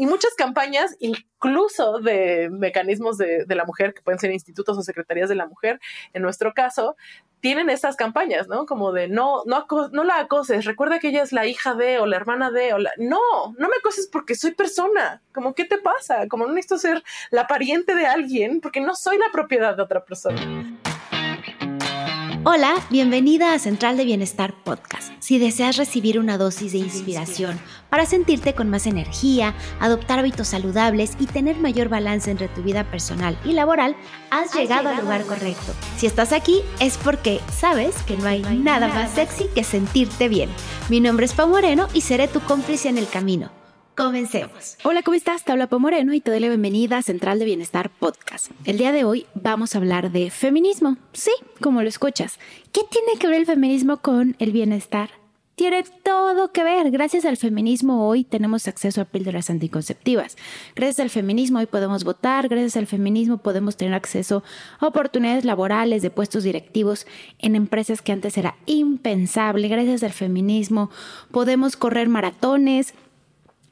y muchas campañas, incluso de mecanismos de, de, la mujer, que pueden ser institutos o secretarías de la mujer, en nuestro caso, tienen estas campañas, ¿no? Como de no, no, no la acoses, recuerda que ella es la hija de o la hermana de o la... No, no me acoses porque soy persona. Como, ¿qué te pasa? Como no necesito ser la pariente de alguien porque no soy la propiedad de otra persona. Hola, bienvenida a Central de Bienestar Podcast. Si deseas recibir una dosis de inspiración para sentirte con más energía, adoptar hábitos saludables y tener mayor balance entre tu vida personal y laboral, has, llegado, al lugar correcto. Si estás aquí es porque sabes que no hay, nada, más sexy que sentirte bien. Mi nombre es Pau Moreno y seré tu cómplice en el camino. Comencemos. Hola, ¿cómo estás? Te habla y te doy la bienvenida a Central de Bienestar Podcast. El día de hoy vamos a hablar de feminismo. Sí, como lo escuchas. ¿Qué tiene que ver el feminismo con el bienestar? Tiene todo que ver. Gracias al feminismo hoy tenemos acceso a píldoras anticonceptivas. Gracias al feminismo hoy podemos votar. Gracias al feminismo podemos tener acceso a oportunidades laborales de puestos directivos en empresas que antes era impensable. Gracias al feminismo podemos correr maratones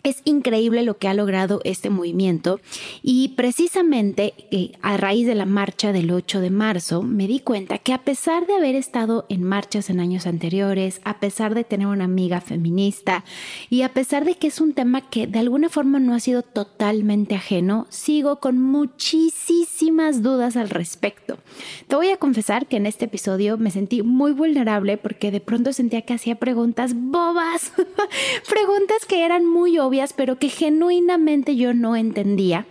es increíble lo que ha logrado este movimiento y precisamente eh, a raíz de la marcha del 8 de marzo me di cuenta que a pesar de haber estado en marchas en años anteriores, a pesar de tener una amiga feminista y a pesar de que es un tema que de alguna forma no ha sido totalmente ajeno, sigo con muchísimas dudas al respecto. Te voy a confesar que en este episodio me sentí muy vulnerable porque de pronto sentía que hacía preguntas bobas, preguntas que eran muy obvias pero que genuinamente yo no entendía.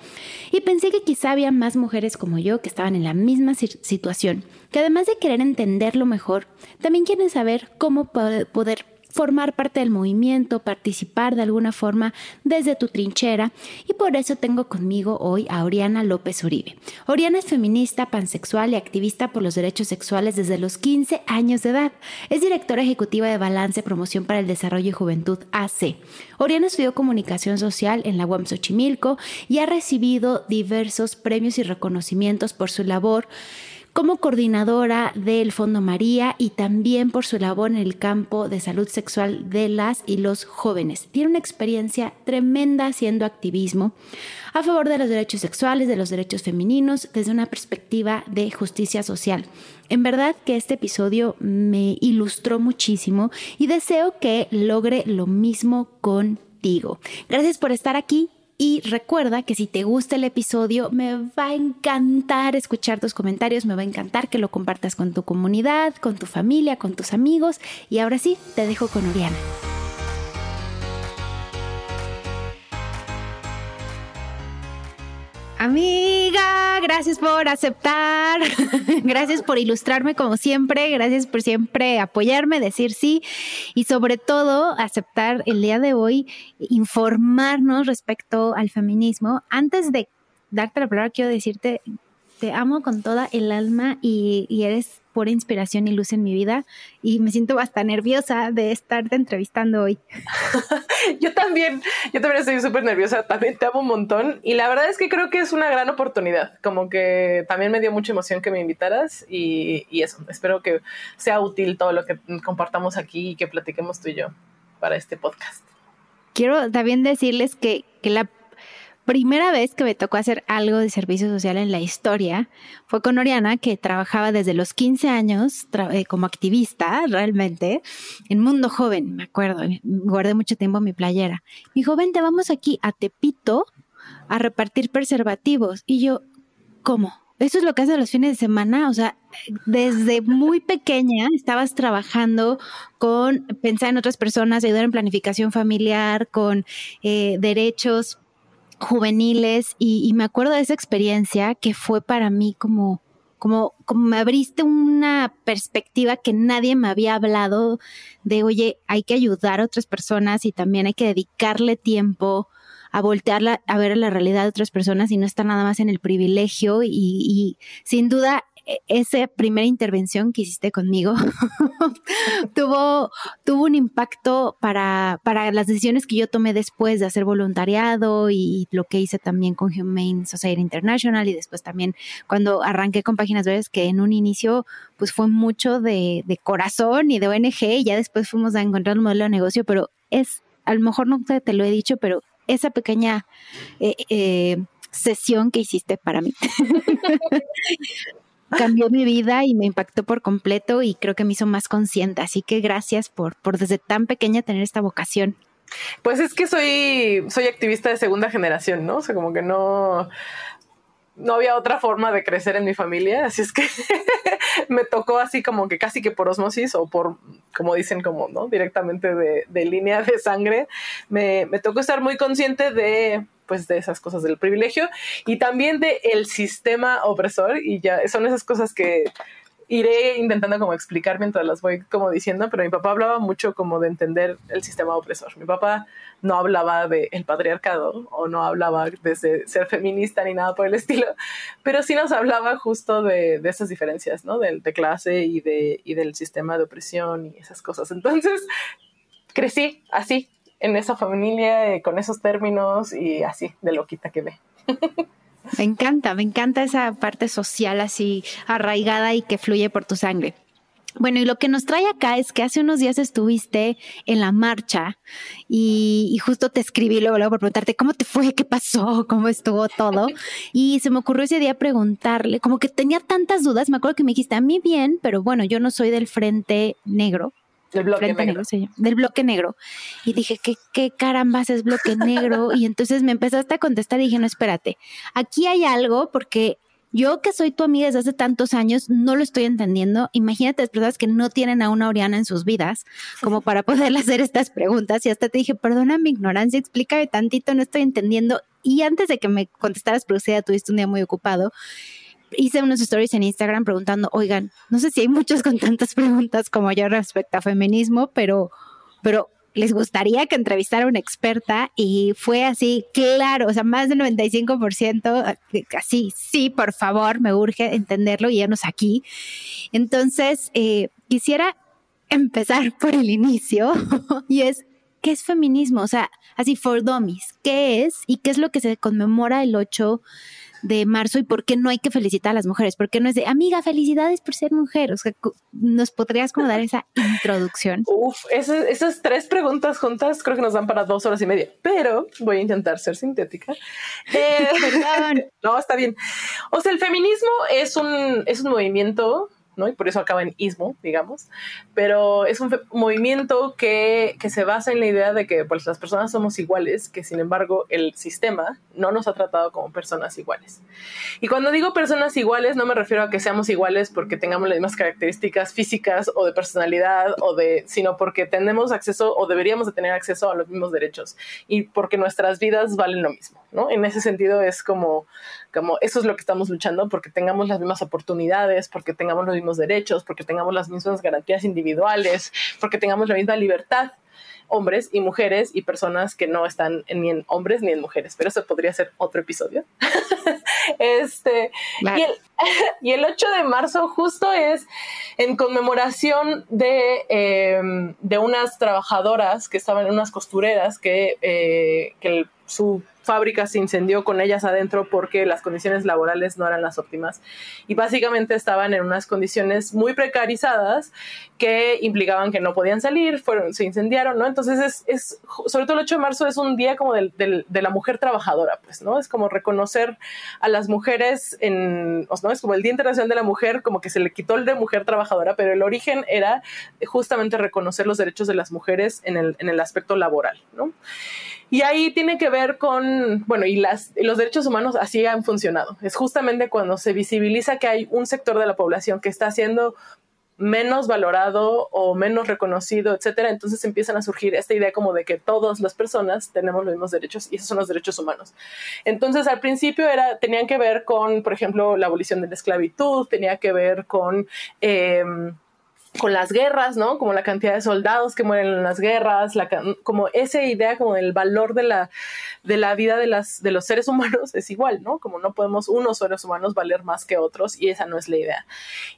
Y pensé que quizá había más mujeres como yo que estaban en la misma situación, que además de querer entenderlo mejor, también quieren saber cómo poder formar parte del movimiento, participar de alguna forma desde tu trinchera y por eso tengo conmigo hoy a Oriana López Uribe. Oriana es feminista, pansexual y activista por los derechos sexuales desde los 15 años de edad. Es directora ejecutiva de Balance Promoción para el Desarrollo y Juventud AC. Oriana estudió comunicación social en la UAM Xochimilco y ha recibido diversos premios y reconocimientos por su labor como coordinadora del Fondo María y también por su labor en el campo de salud sexual de las y los jóvenes. Tiene una experiencia tremenda haciendo activismo a favor de los derechos sexuales, de los derechos femeninos, desde una perspectiva de justicia social. En verdad que este episodio me ilustró muchísimo y deseo que logre lo mismo contigo. Gracias por estar aquí y recuerda que si te gusta el episodio, me va a encantar escuchar tus comentarios, me va a encantar que lo compartas con tu comunidad, con tu familia, con tus amigos. Y ahora sí, te dejo con Oriana. Amiga, gracias por aceptar, gracias por ilustrarme como siempre, gracias por siempre apoyarme, decir sí y sobre todo aceptar el día de hoy, informarnos respecto al feminismo. Antes de darte la palabra, quiero decirte, te amo con toda el alma y, y eres pura inspiración y luz en mi vida y me siento hasta nerviosa de estarte entrevistando hoy. yo también, yo también estoy súper nerviosa, también te amo un montón y la verdad es que creo que es una gran oportunidad, como que también me dio mucha emoción que me invitaras y, y eso, espero que sea útil todo lo que compartamos aquí y que platiquemos tú y yo para este podcast. Quiero también decirles que, que la primera vez que me tocó hacer algo de servicio social en la historia fue con Oriana, que trabajaba desde los 15 años eh, como activista realmente en Mundo Joven, me acuerdo, guardé mucho tiempo mi playera. Mi joven, te vamos aquí a Tepito a repartir preservativos. Y yo, ¿cómo? Eso es lo que hace los fines de semana, o sea, desde muy pequeña estabas trabajando con pensar en otras personas, ayudar en planificación familiar, con eh, derechos juveniles y, me acuerdo de esa experiencia que fue para mí como, como, como me abriste una perspectiva que nadie me había hablado de, oye, hay que ayudar a otras personas y también hay que dedicarle tiempo a voltearla a ver la realidad de otras personas y no estar nada más en el privilegio y, y sin duda esa primera intervención que hiciste conmigo tuvo, tuvo un impacto para, para las decisiones que yo tomé después de hacer voluntariado y lo que hice también con Humane Society International y después también cuando arranqué con Páginas Verdes, que en un inicio pues fue mucho de, de corazón y de ONG y ya después fuimos a encontrar un modelo de negocio, pero es, a lo mejor no te lo he dicho, pero esa pequeña eh, eh, sesión que hiciste para mí. Cambió mi vida y me impactó por completo y creo que me hizo más consciente. Así que gracias por, por desde tan pequeña tener esta vocación. Pues es que soy, soy activista de segunda generación, ¿no? O sea, como que no, no había otra forma de crecer en mi familia, así es que me tocó así como que casi que por osmosis o por, como dicen, como, ¿no? Directamente de, de línea de sangre, me, me, tocó estar muy consciente de, pues, de esas cosas del privilegio y también de el sistema opresor y ya son esas cosas que iré intentando como explicar mientras las voy como diciendo, pero mi papá hablaba mucho como de entender el sistema opresor. Mi papá no hablaba del el patriarcado o no hablaba desde ser feminista ni nada por el estilo, pero sí nos hablaba justo de, de esas diferencias, ¿no? De, de clase y, de, y del sistema de opresión y esas cosas. Entonces, crecí así, en esa familia, eh, con esos términos y así, de loquita que ve. Me encanta, me encanta esa parte social así arraigada y que fluye por tu sangre. Bueno, y lo que nos trae acá es que hace unos días estuviste en la marcha y, justo te escribí luego, luego por preguntarte cómo te fue, qué pasó, cómo estuvo todo. Y se me ocurrió ese día preguntarle, como que tenía tantas dudas, me acuerdo que me dijiste a mí bien, pero bueno, yo no soy del Frente Negro, del bloque negro. del bloque negro. Y dije, ¿qué, ¿qué carambas es bloque negro? y entonces me empezaste a contestar y dije, no, espérate, aquí hay algo porque yo que soy tu amiga desde hace tantos años, no lo estoy entendiendo. Imagínate las personas que no tienen a una Oriana en sus vidas como para poderle hacer estas preguntas. Y hasta te dije, perdona mi ignorancia, explícame tantito, no estoy entendiendo. Y antes de que me contestaras, pero ya tuviste un día muy ocupado, hice unos stories en Instagram preguntando, oigan, no sé si hay muchos con tantas preguntas como yo respecto a feminismo, pero, pero les gustaría que entrevistara a una experta y fue así, claro, o sea, más del 95%, así, sí, por favor, me urge entenderlo y nos aquí. Entonces, eh, quisiera empezar por el inicio y es, ¿qué es feminismo? O sea, así, for dummies, ¿qué es y qué es lo que se conmemora el 8 de marzo y por qué no hay que felicitar a las mujeres, por qué no es de, amiga, felicidades por ser mujer. O sea, ¿nos podrías como dar esa introducción? Uf, esas, tres preguntas juntas creo que nos dan para dos horas y media, pero voy a intentar ser sintética. Eh, no, está bien. O sea, el feminismo es un, es un movimiento ¿no? Y por eso acaba en ismo, digamos. Pero es un movimiento que, que, se basa en la idea de que pues, las personas somos iguales, que sin embargo el sistema no nos ha tratado como personas iguales. Y cuando digo personas iguales, no me refiero a que seamos iguales porque tengamos las mismas características físicas o de personalidad, o de, sino porque tenemos acceso o deberíamos de tener acceso a los mismos derechos y porque nuestras vidas valen lo mismo, ¿no? En ese sentido es como, como eso es lo que estamos luchando, porque tengamos las mismas oportunidades, porque tengamos los mismos derechos, porque tengamos las mismas garantías individuales, porque tengamos la misma libertad hombres y mujeres y personas que no están ni en hombres ni en mujeres, pero eso podría ser otro episodio. este, y, el, y, el, 8 de marzo justo es en conmemoración de, em, de unas trabajadoras que estaban en unas costureras que, eh, que su fábrica se incendió con ellas adentro porque las condiciones laborales no eran las óptimas y básicamente estaban en unas condiciones muy precarizadas que implicaban que no podían salir, fueron, se incendiaron, ¿no? Entonces es, es sobre todo el 8 de marzo es un día como del, de la mujer trabajadora, pues, ¿no? Es como reconocer a las mujeres en, ¿no? Es como el Día Internacional de la Mujer, como que se le quitó el de mujer trabajadora, pero el origen era justamente reconocer los derechos de las mujeres en el, en el aspecto laboral, ¿no? Y ahí tiene que ver con, bueno, y, las, los derechos humanos así han funcionado. Es justamente cuando se visibiliza que hay un sector de la población que está siendo menos valorado o menos reconocido, etcétera, entonces empiezan a surgir esta idea como de que todas las personas tenemos los mismos derechos y esos son los derechos humanos. Entonces, al principio era, tenían que ver con, por ejemplo, la abolición de la esclavitud, tenía que ver con eh, con las guerras, ¿no? Como la cantidad de soldados que mueren en las guerras, como esa idea como del valor de la, de la vida de, las, de los seres humanos es igual, ¿no? Como no podemos unos seres humanos valer más que otros y esa no es la idea.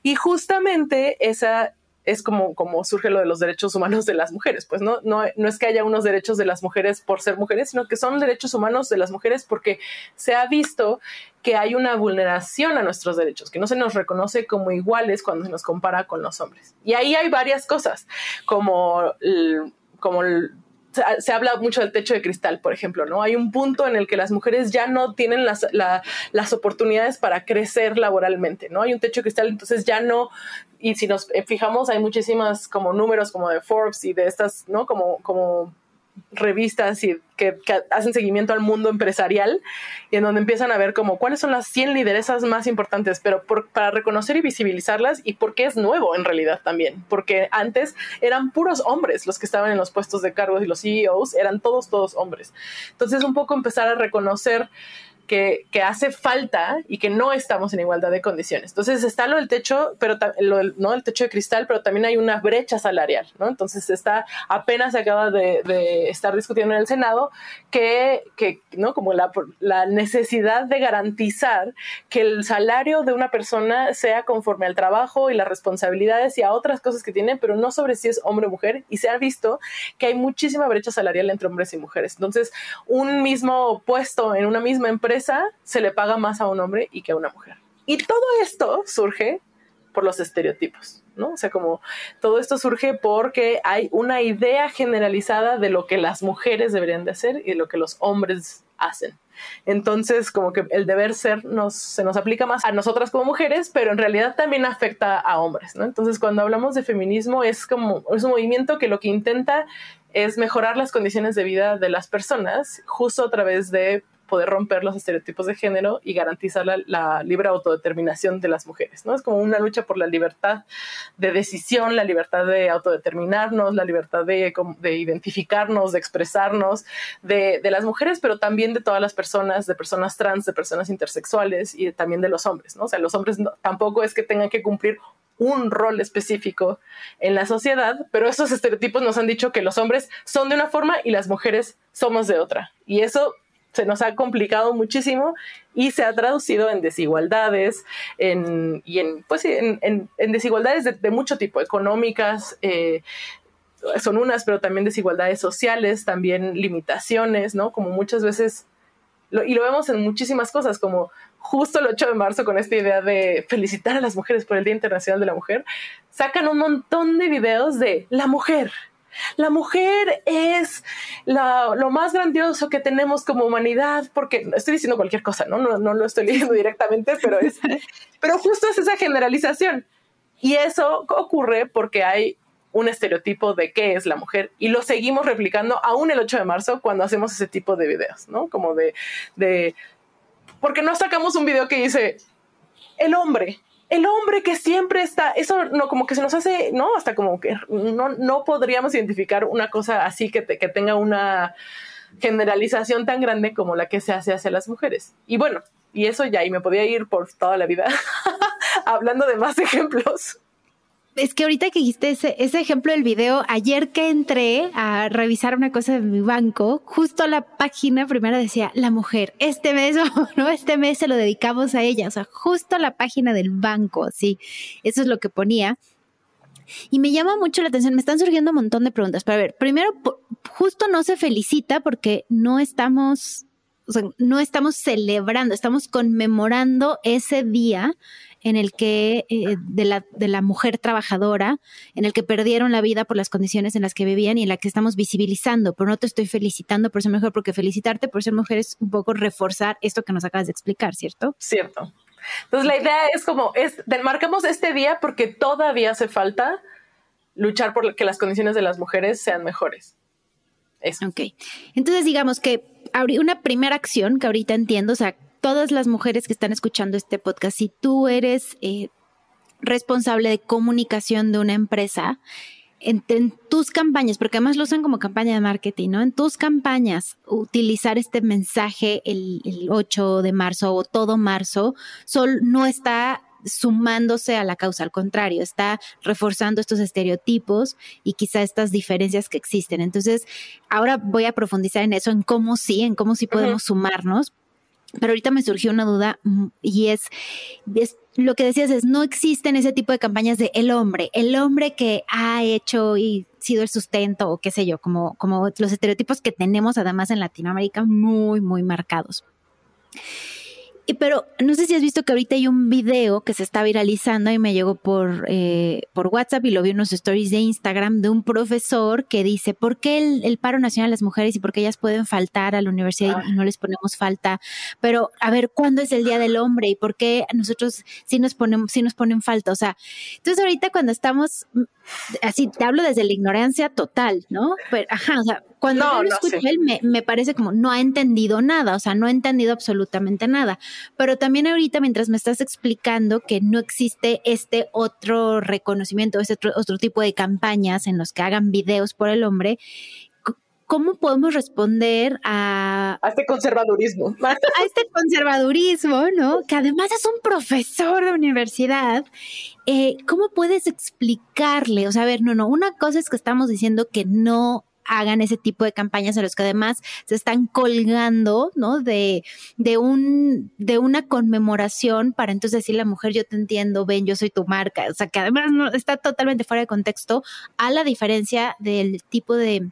Y justamente esa es como, como surge lo de los derechos humanos de las mujeres. Pues no, no, no es que haya unos derechos de las mujeres por ser mujeres, sino que son derechos humanos de las mujeres porque se ha visto que hay una vulneración a nuestros derechos, que no se nos reconoce como iguales cuando se nos compara con los hombres. Y ahí hay varias cosas, como, como se, habla mucho del techo de cristal, por ejemplo, ¿no? Hay un punto en el que las mujeres ya no tienen las, las oportunidades para crecer laboralmente, ¿no? Hay un techo de cristal, entonces ya no, y si nos fijamos, hay muchísimas como números como de Forbes y de estas, ¿no? Como, como revistas y que, hacen seguimiento al mundo empresarial y en donde empiezan a ver como cuáles son las 100 lideresas más importantes, pero para reconocer y visibilizarlas y porque es nuevo en realidad también, porque antes eran puros hombres los que estaban en los puestos de cargos y los CEOs eran todos, todos hombres. Entonces un poco empezar a reconocer que, hace falta y que no estamos en igualdad de condiciones. Entonces está lo del techo, pero lo ¿no? el techo de cristal, pero también hay una brecha salarial, ¿no? Entonces está, apenas se acaba de, estar discutiendo en el Senado que, que ¿no? Como la, la necesidad de garantizar que el salario de una persona sea conforme al trabajo y las responsabilidades y a otras cosas que tiene, pero no sobre si es hombre o mujer. Y se ha visto que hay muchísima brecha salarial entre hombres y mujeres. Entonces, un mismo puesto en una misma empresa se le paga más a un hombre y que a una mujer. Y todo esto surge por los estereotipos, ¿no? O sea, como todo esto surge porque hay una idea generalizada de lo que las mujeres deberían de hacer y lo que los hombres hacen. Entonces, como que el deber ser nos, se nos aplica más a nosotras como mujeres, pero en realidad también afecta a hombres. Entonces, cuando hablamos de feminismo, es como, es un movimiento que lo que intenta es mejorar las condiciones de vida de las personas justo a través de poder romper los estereotipos de género y garantizar la, libre autodeterminación de las mujeres, ¿no? Es como una lucha por la libertad de decisión, la libertad de autodeterminarnos, la libertad de, identificarnos, de expresarnos, de, las mujeres, pero también de todas las personas, de personas trans, de personas intersexuales y también de los hombres, ¿no? O sea, los hombres tampoco es que tengan que cumplir un rol específico en la sociedad, pero esos estereotipos nos han dicho que los hombres son de una forma y las mujeres somos de otra. Y eso se nos ha complicado muchísimo y se ha traducido en desigualdades en, y en, pues, en, en, desigualdades de, mucho tipo, económicas, eh, son unas, pero también desigualdades sociales, también limitaciones, ¿no? Como muchas veces, y lo vemos en muchísimas cosas, como justo el 8 de marzo con esta idea de felicitar a las mujeres por el Día Internacional de la Mujer, sacan un montón de videos de la mujer, la mujer es lo más grandioso que tenemos como humanidad, porque estoy diciendo cualquier cosa, ¿no? No, lo estoy leyendo directamente, pero, es, pero justo es esa generalización. Y eso ocurre porque hay un estereotipo de qué es la mujer y lo seguimos replicando aún el 8 de marzo cuando hacemos ese tipo de videos, ¿no? Como de, de porque no sacamos un video que dice el hombre el hombre que siempre está, eso no, como que se nos hace, ¿no? Hasta como que no, no podríamos identificar una cosa así que, que tenga una generalización tan grande como la que se hace hacia las mujeres. Y bueno, y eso ya, y me podía ir por toda la vida hablando de más ejemplos es que ahorita que dijiste ese, ejemplo del video, ayer que entré a revisar una cosa de mi banco, justo la página primera decía la mujer, este mes, ¿no? Este mes se lo dedicamos a ella, o sea, justo la página del banco, sí, eso es lo que ponía. Y me llama mucho la atención, me están surgiendo un montón de preguntas. Pero a ver, primero, justo no se felicita porque no estamos, no estamos celebrando, estamos conmemorando ese día en el que eh, de, la, de la mujer trabajadora, en el que perdieron la vida por las condiciones en las que vivían y en la que estamos visibilizando, pero no te estoy felicitando por ser mujer, porque felicitarte por ser mujer es un poco reforzar esto que nos acabas de explicar, ¿cierto? Cierto. Entonces la idea es como, es, marcamos este día porque todavía hace falta luchar por que las condiciones de las mujeres sean mejores. Eso. Ok. Entonces digamos que una primera acción que ahorita entiendo, o sea, todas las mujeres que están escuchando este podcast, si tú eres eh, responsable de comunicación de una empresa, en, tus campañas, porque además lo usan como campaña de marketing, ¿no? En tus campañas, utilizar este mensaje el, 8 de marzo o todo marzo, sol, no está sumándose a la causa, al contrario, está reforzando estos estereotipos y quizá estas diferencias que existen. Entonces, ahora voy a profundizar en eso, en cómo sí, en cómo sí podemos sumarnos, pero ahorita me surgió una duda mm, y es, lo que decías es, no existen ese tipo de campañas de el hombre, el hombre que ha hecho y sido el sustento o qué sé yo, como, como los estereotipos que tenemos además en Latinoamérica muy, muy marcados. Pero no sé si has visto que ahorita hay un video que se está viralizando y me llegó por, eh, por WhatsApp y lo vi en unos stories de Instagram de un profesor que dice, ¿por qué el, paro nacional de las mujeres y por qué ellas pueden faltar a la universidad y no les ponemos falta? Pero a ver, ¿cuándo es el Día del Hombre y por qué nosotros sí nos ponemos, sí nos ponen falta? O sea, entonces ahorita cuando estamos, mm, así te hablo desde la ignorancia total, ¿no? Pero, ajá, o sea, cuando yo lo escucho, él me, me, parece como no ha entendido nada, o sea, no ha entendido absolutamente nada. Pero también ahorita, mientras me estás explicando que no existe este otro reconocimiento, este otro, otro tipo de campañas en los que hagan videos por el hombre, ¿cómo podemos responder a... A este conservadurismo. A este conservadurismo, ¿no? Que además es un profesor de universidad. Eh, ¿Cómo puedes explicarle? O sea, a ver, no, no, una cosa es que estamos diciendo que no hagan ese tipo de campañas en los que además se están colgando, ¿no? De, de, un, de una conmemoración para entonces decirle a la mujer, yo te entiendo, ven, yo soy tu marca. O sea, que además no, está totalmente fuera de contexto a la diferencia del tipo de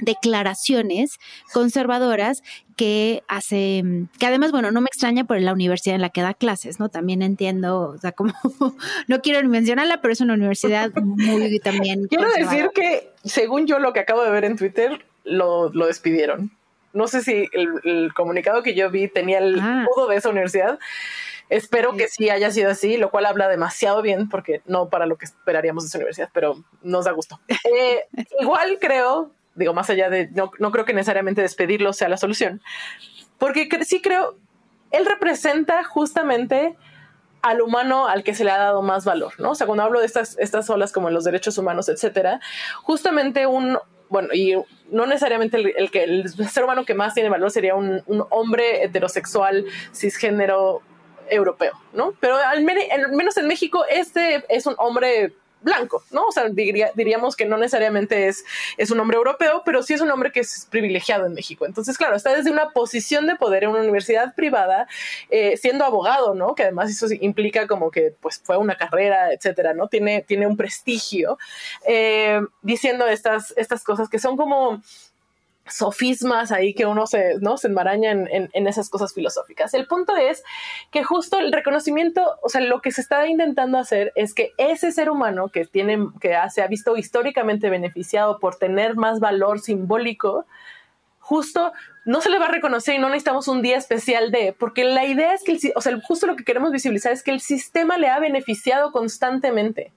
declaraciones conservadoras que hace, que además, bueno, no me extraña por la universidad en la que da clases, ¿no? También entiendo, o sea, como, no quiero mencionarla, pero es una universidad muy también. Quiero decir que, según yo lo que acabo de ver en Twitter, lo, lo despidieron. No sé si el, comunicado que yo vi tenía el ah. de esa universidad. Espero que sí haya sido así, lo cual habla demasiado bien, porque no para lo que esperaríamos de esa universidad, pero nos da gusto. Eh, igual creo digo, más allá de, no, no creo que necesariamente despedirlo sea la solución, porque sí creo, él representa justamente al humano al que se le ha dado más valor, ¿no? O sea, cuando hablo de estas, estas olas como los derechos humanos, etcétera, justamente un, bueno, y no necesariamente el, que el ser humano que más tiene valor sería un, un hombre heterosexual, cisgénero, europeo, ¿no? Pero al, menos en México este es un hombre blanco, ¿no? O sea, diríamos que no necesariamente es, es un hombre europeo, pero sí es un hombre que es privilegiado en México. Entonces, claro, está desde una posición de poder en una universidad privada, eh, siendo abogado, ¿no? Que además eso implica como que pues fue una carrera, etcétera, ¿no? Tiene, tiene un prestigio, eh, diciendo estas, estas cosas que son como sofismas ahí que uno se, ¿no? se enmaraña en, en, esas cosas filosóficas. El punto es que justo el reconocimiento, o sea, lo que se está intentando hacer es que ese ser humano que tiene, que se ha visto históricamente beneficiado por tener más valor simbólico, justo no se le va a reconocer y no necesitamos un día especial de, porque la idea es que, el, o sea, justo lo que queremos visibilizar es que el sistema le ha beneficiado constantemente.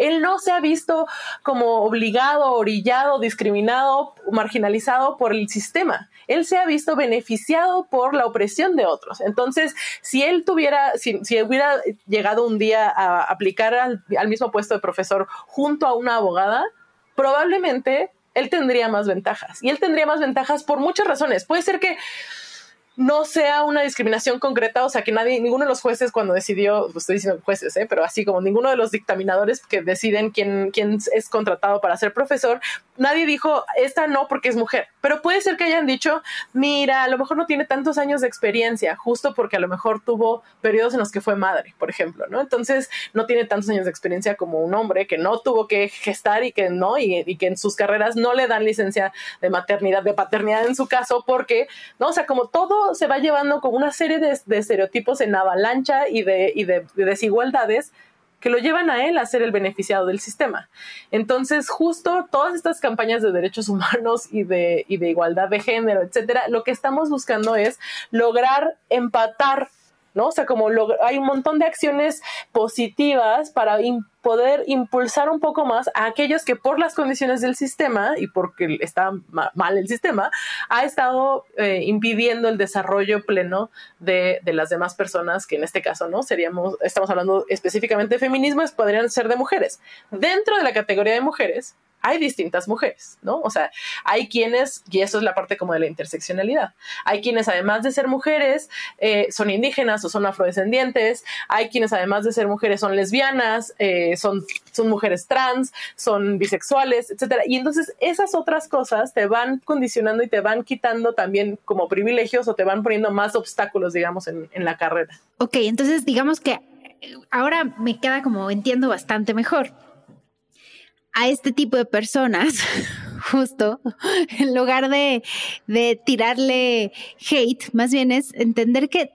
Él no se ha visto como obligado, orillado, discriminado, marginalizado por el sistema. Él se ha visto beneficiado por la opresión de otros. Entonces, si él tuviera, si, hubiera llegado un día a aplicar al, al mismo puesto de profesor junto a una abogada, probablemente él tendría más ventajas. Y él tendría más ventajas por muchas razones. Puede ser que no sea una discriminación concreta, o sea, que nadie, ninguno de los jueces cuando decidió, pues estoy diciendo jueces, ¿eh? pero así como ninguno de los dictaminadores que deciden quién, quién es contratado para ser profesor, nadie dijo, esta no porque es mujer, pero puede ser que hayan dicho, mira, a lo mejor no tiene tantos años de experiencia, justo porque a lo mejor tuvo periodos en los que fue madre, por ejemplo, ¿no? Entonces, no tiene tantos años de experiencia como un hombre que no tuvo que gestar y que no, y, y que en sus carreras no le dan licencia de maternidad, de paternidad en su caso, porque, ¿no? O sea, como todo se va llevando con una serie de, estereotipos en avalancha y, de, de, desigualdades que lo llevan a él a ser el beneficiado del sistema. Entonces, justo todas estas campañas de derechos humanos y de, y de igualdad de género, etcétera, lo que estamos buscando es lograr empatar ¿no? O sea, como hay un montón de acciones positivas para poder impulsar un poco más a aquellos que por las condiciones del sistema y porque está mal el sistema, ha estado eh, impidiendo el desarrollo pleno de, de, las demás personas, que en este caso, ¿no? Seríamos, estamos hablando específicamente de feminismo, podrían ser de mujeres. Dentro de la categoría de mujeres, hay distintas mujeres, ¿no? O sea, hay quienes, y eso es la parte como de la interseccionalidad, hay quienes además de ser mujeres eh, son indígenas o son afrodescendientes, hay quienes además de ser mujeres son lesbianas, eh, son, son mujeres trans, son bisexuales, etcétera. Y entonces esas otras cosas te van condicionando y te van quitando también como privilegios o te van poniendo más obstáculos, digamos, en, en la carrera. Ok, entonces digamos que ahora me queda como entiendo bastante mejor a este tipo de personas, justo, en lugar de, tirarle hate, más bien es entender que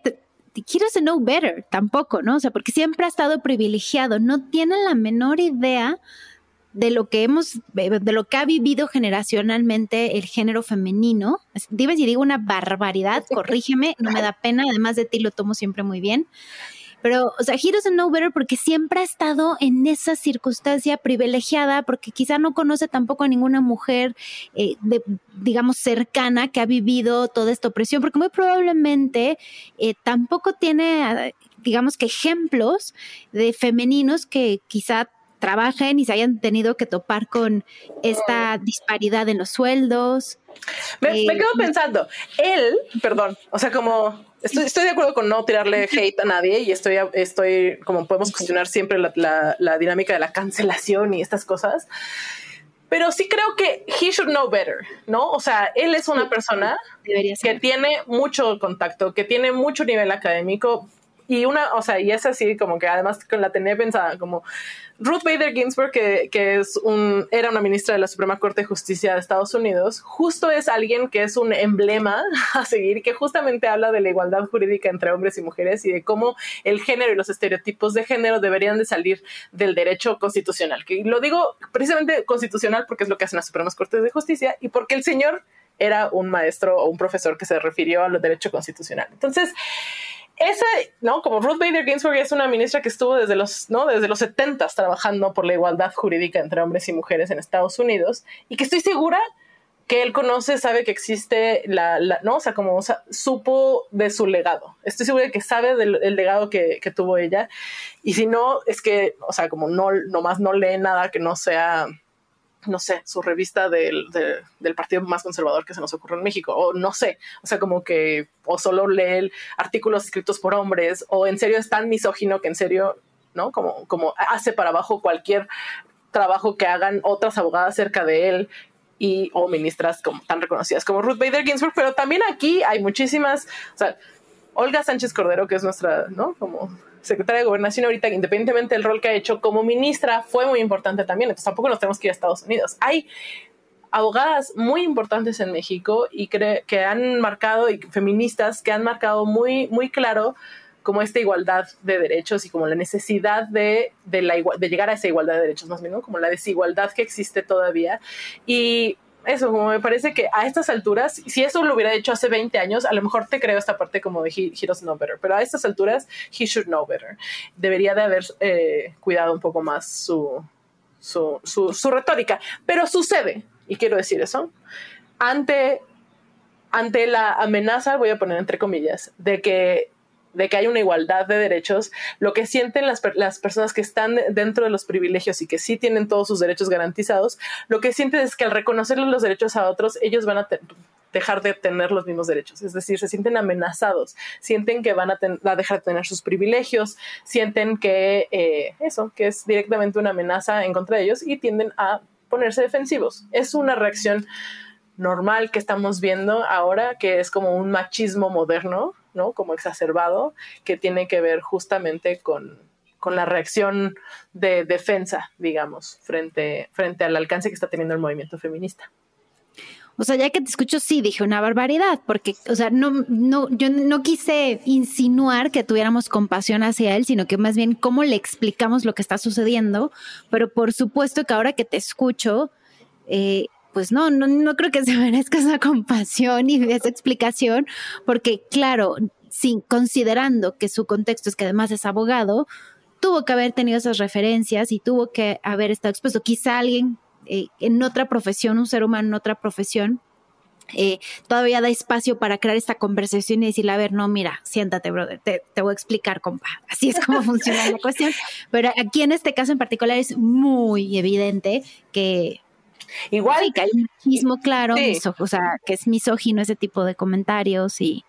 he doesn't know better tampoco, ¿no? O sea, porque siempre ha estado privilegiado, no tiene la menor idea de lo que hemos, de lo que ha vivido generacionalmente el género femenino. Dime si digo una barbaridad, corrígeme, no me da pena, además de ti lo tomo siempre muy bien. Pero, o sea, he doesn't know better porque siempre ha estado en esa circunstancia privilegiada, porque quizá no conoce tampoco a ninguna mujer, eh, de, digamos, cercana que ha vivido toda esta opresión, porque muy probablemente eh, tampoco tiene, digamos que ejemplos de femeninos que quizá trabajen y se hayan tenido que topar con esta disparidad en los sueldos. Me, me quedo pensando, él, perdón, o sea, como Estoy, de acuerdo con no tirarle hate a nadie y estoy, estoy como podemos cuestionar siempre la, dinámica de la cancelación y estas cosas. Pero sí creo que he should know better, ¿no? O sea, él es una persona que tiene mucho contacto, que tiene mucho nivel académico y una, o sea, y es así como que además con la tenía pensada como Ruth Bader Ginsburg, que, es un, era una ministra de la Suprema Corte de Justicia de Estados Unidos, justo es alguien que es un emblema a seguir, que justamente habla de la igualdad jurídica entre hombres y mujeres y de cómo el género y los estereotipos de género deberían de salir del derecho constitucional. Que lo digo precisamente constitucional porque es lo que hacen las Supremas Cortes de Justicia y porque el señor era un maestro o un profesor que se refirió a lo derecho constitucional. Entonces, esa, ¿no? Como Ruth Bader Ginsburg es una ministra que estuvo desde los, ¿no? Desde los 70 trabajando por la igualdad jurídica entre hombres y mujeres en Estados Unidos y que estoy segura que él conoce, sabe que existe la, ¿no? O sea, como supo de su legado. Estoy segura de que sabe del, legado que, que, tuvo ella. Y si no, es que, o sea, como no, nomás no lee nada que no sea no sé, su revista del, del, partido más conservador que se nos ocurre en México, o no sé, o sea, como que, o solo lee artículos escritos por hombres, o en serio es tan misógino que en serio, ¿no? Como, como hace para abajo cualquier trabajo que hagan otras abogadas cerca de él y o ministras como, tan reconocidas como Ruth Bader Ginsburg, pero también aquí hay muchísimas, o sea, Olga Sánchez Cordero, que es nuestra, ¿no? Como secretaria de Gobernación ahorita, independientemente del rol que ha hecho como ministra, fue muy importante también. Entonces tampoco nos tenemos que ir a Estados Unidos. Hay abogadas muy importantes en México y que han marcado, y feministas que han marcado muy, muy claro como esta igualdad de derechos y como la necesidad de, de, la, de llegar a esa igualdad de derechos, más bien, como la desigualdad que existe todavía. Y eso, como me parece que a estas alturas, si eso lo hubiera hecho hace 20 años, a lo mejor te creo esta parte como de he, doesn't know better, pero a estas alturas, he should know better. Debería de haber eh, cuidado un poco más su, su, su, retórica, pero sucede, y quiero decir eso, ante, ante la amenaza, voy a poner entre comillas, de que de que hay una igualdad de derechos, lo que sienten las, las, personas que están dentro de los privilegios y que sí tienen todos sus derechos garantizados, lo que sienten es que al reconocer los derechos a otros, ellos van a dejar de tener los mismos derechos. Es decir, se sienten amenazados, sienten que van a, dejar de tener sus privilegios, sienten que eh, eso, que es directamente una amenaza en contra de ellos y tienden a ponerse defensivos. Es una reacción normal que estamos viendo ahora, que es como un machismo moderno, ¿no? Como exacerbado, que tiene que ver justamente con, con la reacción de defensa, digamos, frente, frente al alcance que está teniendo el movimiento feminista. O sea, ya que te escucho, sí, dije una barbaridad, porque, o sea, no, no, yo no quise insinuar que tuviéramos compasión hacia él, sino que más bien cómo le explicamos lo que está sucediendo. Pero por supuesto que ahora que te escucho, eh, pues no, no, no creo que se merezca esa compasión y esa explicación, porque claro, sin considerando que su contexto es que además es abogado, tuvo que haber tenido esas referencias y tuvo que haber estado expuesto. Quizá alguien eh, en otra profesión, un ser humano en otra profesión, eh, todavía da espacio para crear esta conversación y decirle, a ver, no, mira, siéntate, brother, te, te voy a explicar, compa. Así es como funciona la cuestión. Pero aquí en este caso en particular es muy evidente que Igual. que hay machismo claro, o sea, que es misógino ese tipo de comentarios y.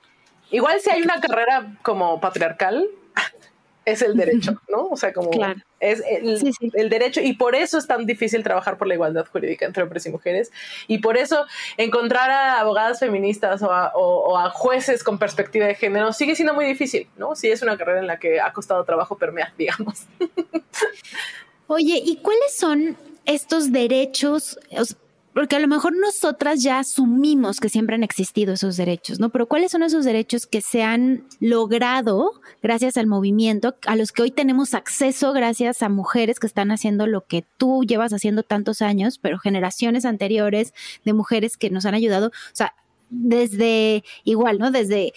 Igual si hay una carrera como patriarcal, es el derecho, ¿no? O sea, como es el, derecho y por eso es tan difícil trabajar por la igualdad jurídica entre hombres y mujeres y por eso encontrar a abogadas feministas o a, o a, jueces con perspectiva de género sigue siendo muy difícil, ¿no? Sí es una carrera en la que ha costado trabajo permear, digamos. Oye, ¿y cuáles son estos derechos, porque a lo mejor nosotras ya asumimos que siempre han existido esos derechos, ¿no? Pero ¿cuáles son esos derechos que se han logrado gracias al movimiento, a los que hoy tenemos acceso gracias a mujeres que están haciendo lo que tú llevas haciendo tantos años, pero generaciones anteriores de mujeres que nos han ayudado, o sea, desde igual, ¿no? Desde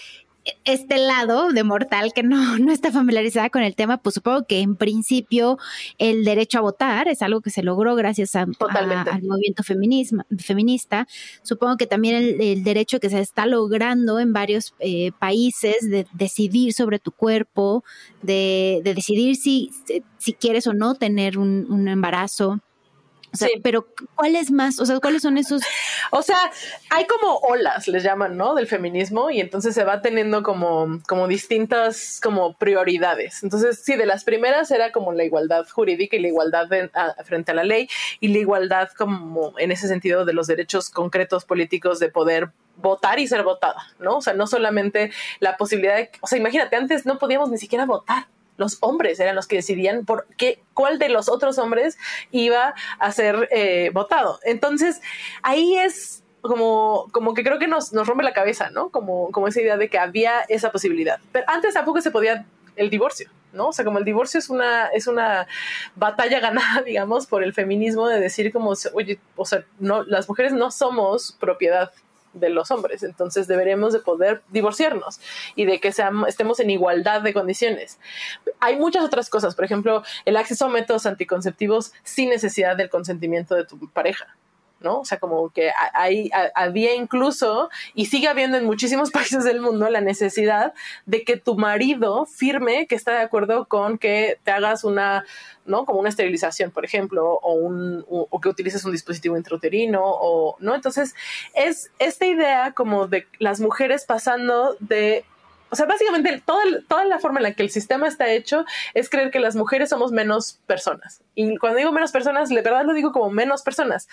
este lado de mortal que no, no está familiarizada con el tema, pues supongo que en principio el derecho a votar es algo que se logró gracias a, al movimiento feminista. Supongo que también el, derecho que se está logrando en varios eh, países de decidir sobre tu cuerpo, de, decidir si, si quieres o no tener un embarazo sí. pero ¿cuáles más? O sea, ¿cuáles son esos? O sea, hay como olas, les llaman, ¿no? Del feminismo y entonces se va teniendo como, como distintas como prioridades. Entonces, sí, de las primeras era como la igualdad jurídica y la igualdad frente a la ley y la igualdad como en ese sentido de los derechos concretos políticos de poder votar y ser votada, ¿no? O sea, no solamente la posibilidad de, o sea, imagínate, antes no podíamos ni siquiera votar los hombres eran los que decidían por qué, cuál de los otros hombres iba a ser eh, votado. Entonces, ahí es como, como que creo que nos, nos rompe la cabeza, ¿no? Como, como esa idea de que había esa posibilidad. Pero antes tampoco se podía el divorcio, ¿no? O sea, como el divorcio es una, es una batalla ganada, digamos, por el feminismo de decir como, oye, o sea, no, las mujeres no somos propiedad de los hombres. Entonces deberemos de poder divorciarnos y de que seamos, estemos en igualdad de condiciones. Hay muchas otras cosas, por ejemplo, el acceso a métodos anticonceptivos sin necesidad del consentimiento de tu pareja. ¿No? O sea, como que hay, había incluso, y sigue habiendo en muchísimos países del mundo, la necesidad de que tu marido firme que está de acuerdo con que te hagas una, ¿no? Como una esterilización, por ejemplo, o, un, o que utilices un dispositivo intrauterino, o, ¿no? Entonces, es esta idea como de las mujeres pasando de o sea, básicamente toda, toda la forma en la que el sistema está hecho es creer que las mujeres somos menos personas. Y cuando digo menos personas, de verdad lo digo como menos personas.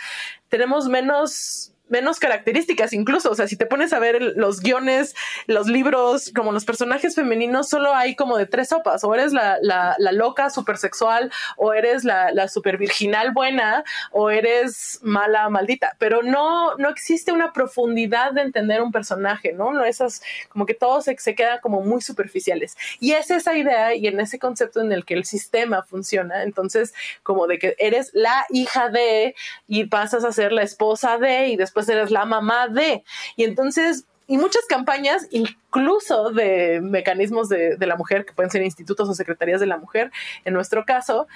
Tenemos menos menos características incluso, o sea, si te pones a ver los guiones, los libros, como los personajes femeninos, solo hay como de tres sopas, o eres la, la, la loca super sexual, o eres la, la super virginal buena, o eres mala maldita, pero no, no existe una profundidad de entender un personaje, ¿no? No esas, como que todo se, se queda como muy superficiales. Y es esa idea y en ese concepto en el que el sistema funciona, entonces como de que eres la hija de y pasas a ser la esposa de y después pues eres la mamá de. Y entonces, y muchas campañas, incluso de mecanismos de, la mujer, que pueden ser institutos o secretarías de la mujer, en nuestro caso,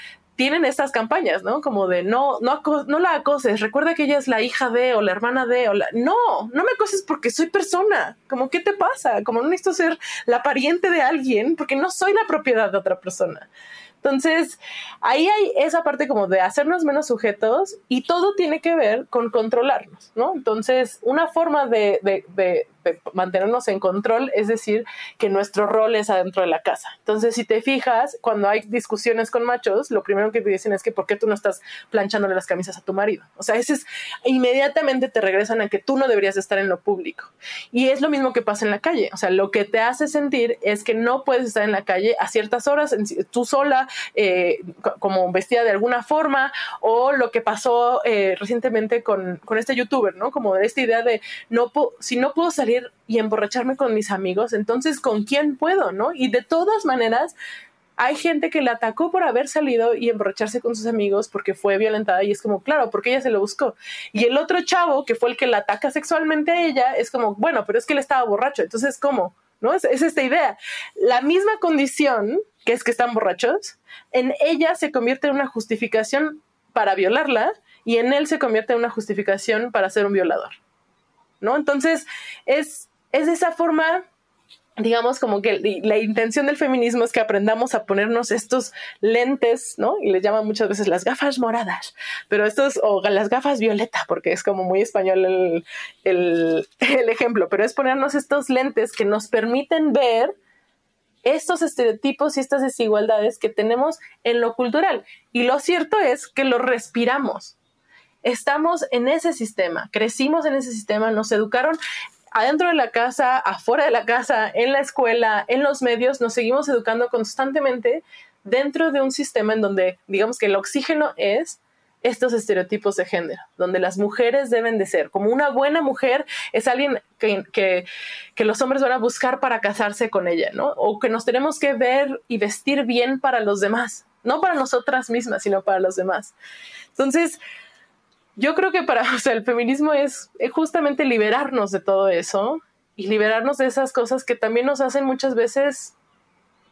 tienen estas campañas, ¿no? Como de no, no, no la acoses, recuerda que ella es la hija de o la hermana de o la... No, no me acoses porque soy persona. Como, ¿qué te pasa? Como no necesito ser la pariente de alguien porque no soy la propiedad de otra persona. Entonces, ahí hay esa parte como de hacernos menos sujetos y todo tiene que ver con controlarnos, ¿no? Entonces, una forma de, de, de, mantenernos en control, es decir, que nuestro rol es adentro de la casa. Entonces, si te fijas, cuando hay discusiones con machos, lo primero que te dicen es que ¿por qué tú no estás planchándole las camisas a tu marido? O sea, ese es, inmediatamente te regresan a que tú no deberías estar en lo público. Y es lo mismo que pasa en la calle. O sea, lo que te hace sentir es que no puedes estar en la calle a ciertas horas, tú sola, eh, como vestida de alguna forma, o lo que pasó eh, recientemente con, con este youtuber, ¿no? Como de esta idea de, no si no puedo salir y emborracharme con mis amigos, entonces ¿con quién puedo, no? Y de todas maneras, hay gente que le atacó por haber salido y emborracharse con sus amigos porque fue violentada y es como, claro, porque ella se lo buscó. Y el otro chavo que fue el que la ataca sexualmente a ella es como, bueno, pero es que él estaba borracho, entonces ¿cómo? ¿No? Es, es esta idea. La misma condición, que es que están borrachos, en ella se convierte en una justificación para violarla y en él se convierte en una justificación para ser un violador. ¿no? Entonces, es, es esa forma digamos como que la intención del feminismo es que aprendamos a ponernos estos lentes, ¿no? Y les llaman muchas veces las gafas moradas, pero estos, o las gafas violeta, porque es como muy español el, el, el ejemplo, pero es ponernos estos lentes que nos permiten ver estos estereotipos y estas desigualdades que tenemos en lo cultural. Y lo cierto es que lo respiramos estamos en ese sistema, crecimos en ese sistema, nos educaron adentro de la casa, afuera de la casa, en la escuela, en los medios, nos seguimos educando constantemente dentro de un sistema en donde digamos que el oxígeno es estos estereotipos de género, donde las mujeres deben de ser, como una buena mujer es alguien que, que, los hombres van a buscar para casarse con ella, ¿no? O que nos tenemos que ver y vestir bien para los demás, no para nosotras mismas, sino para los demás. Entonces, yo creo que para, el feminismo es justamente liberarnos de todo eso y liberarnos de esas cosas que también nos hacen muchas veces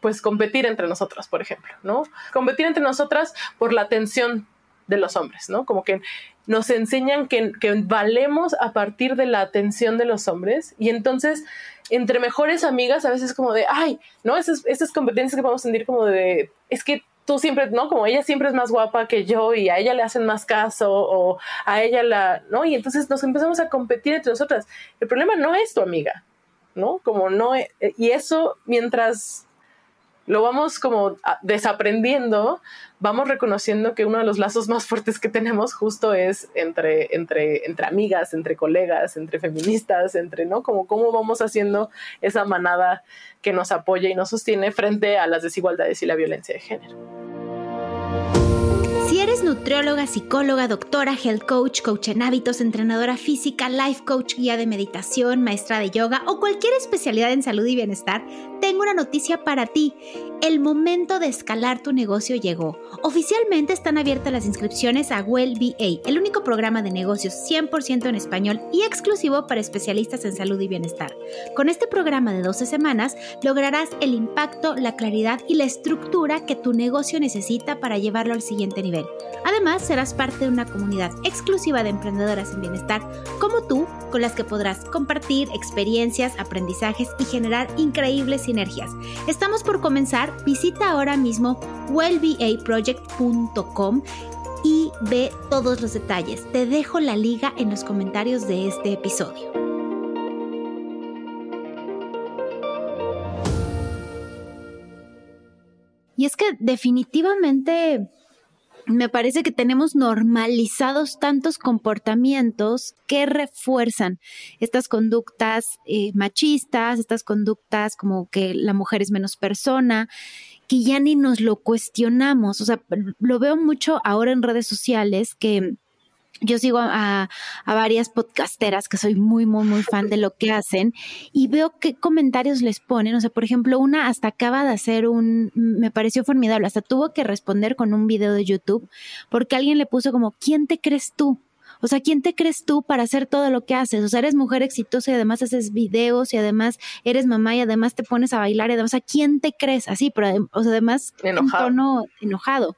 pues competir entre nosotras, por ejemplo, ¿no? Competir entre nosotras por la atención de los hombres, ¿no? Como que nos enseñan que, valemos a partir de la atención de los hombres y entonces entre mejores amigas a veces como de, ay, ¿no? Esas, esas competencias que podemos sentir como de, es que tú siempre, ¿no? Como ella siempre es más guapa que yo y a ella le hacen más caso o a ella la, ¿no? Y entonces nos empezamos a competir entre nosotras. El problema no es tu amiga, ¿no? Como no, y eso mientras lo vamos como desaprendiendo, vamos reconociendo que uno de los lazos más fuertes que tenemos justo es entre, entre, entre amigas, entre colegas, entre feministas, entre, ¿no? Como cómo vamos haciendo esa manada que nos apoya y nos sostiene frente a las desigualdades y la violencia de género. Nutrióloga, psicóloga, doctora, health coach, coach en hábitos, entrenadora física, life coach, guía de meditación, maestra de yoga o cualquier especialidad en salud y bienestar, tengo una noticia para ti. El momento de escalar tu negocio llegó. Oficialmente están abiertas las inscripciones a Well BA, el único programa de negocios 100% en español y exclusivo para especialistas en salud y bienestar. Con este programa de 12 semanas lograrás el impacto, la claridad y la estructura que tu negocio necesita para llevarlo al siguiente nivel. Además, serás parte de una comunidad exclusiva de emprendedoras en bienestar como tú, con las que podrás compartir experiencias, aprendizajes y generar increíbles sinergias. Estamos por comenzar, visita ahora mismo wellbaproject.com y ve todos los detalles. Te dejo la liga en los comentarios de este episodio. Y es que definitivamente me parece que tenemos normalizados tantos comportamientos que refuerzan estas conductas eh, machistas, estas conductas como que la mujer es menos persona, que ya ni nos lo cuestionamos. O sea, lo veo mucho ahora en redes sociales que yo sigo a, varias podcasteras que soy muy, muy, muy fan de lo que hacen y veo qué comentarios les ponen. O sea, por ejemplo, una hasta acaba de hacer un, me pareció formidable, hasta tuvo que responder con un video de YouTube porque alguien le puso como, ¿quién te crees tú? O sea, ¿quién te crees tú para hacer todo lo que haces? O sea, eres mujer exitosa y además haces videos y además eres mamá y además te pones a bailar y además, sea, ¿quién te crees? Así, pero o sea, además enojado. un tono enojado.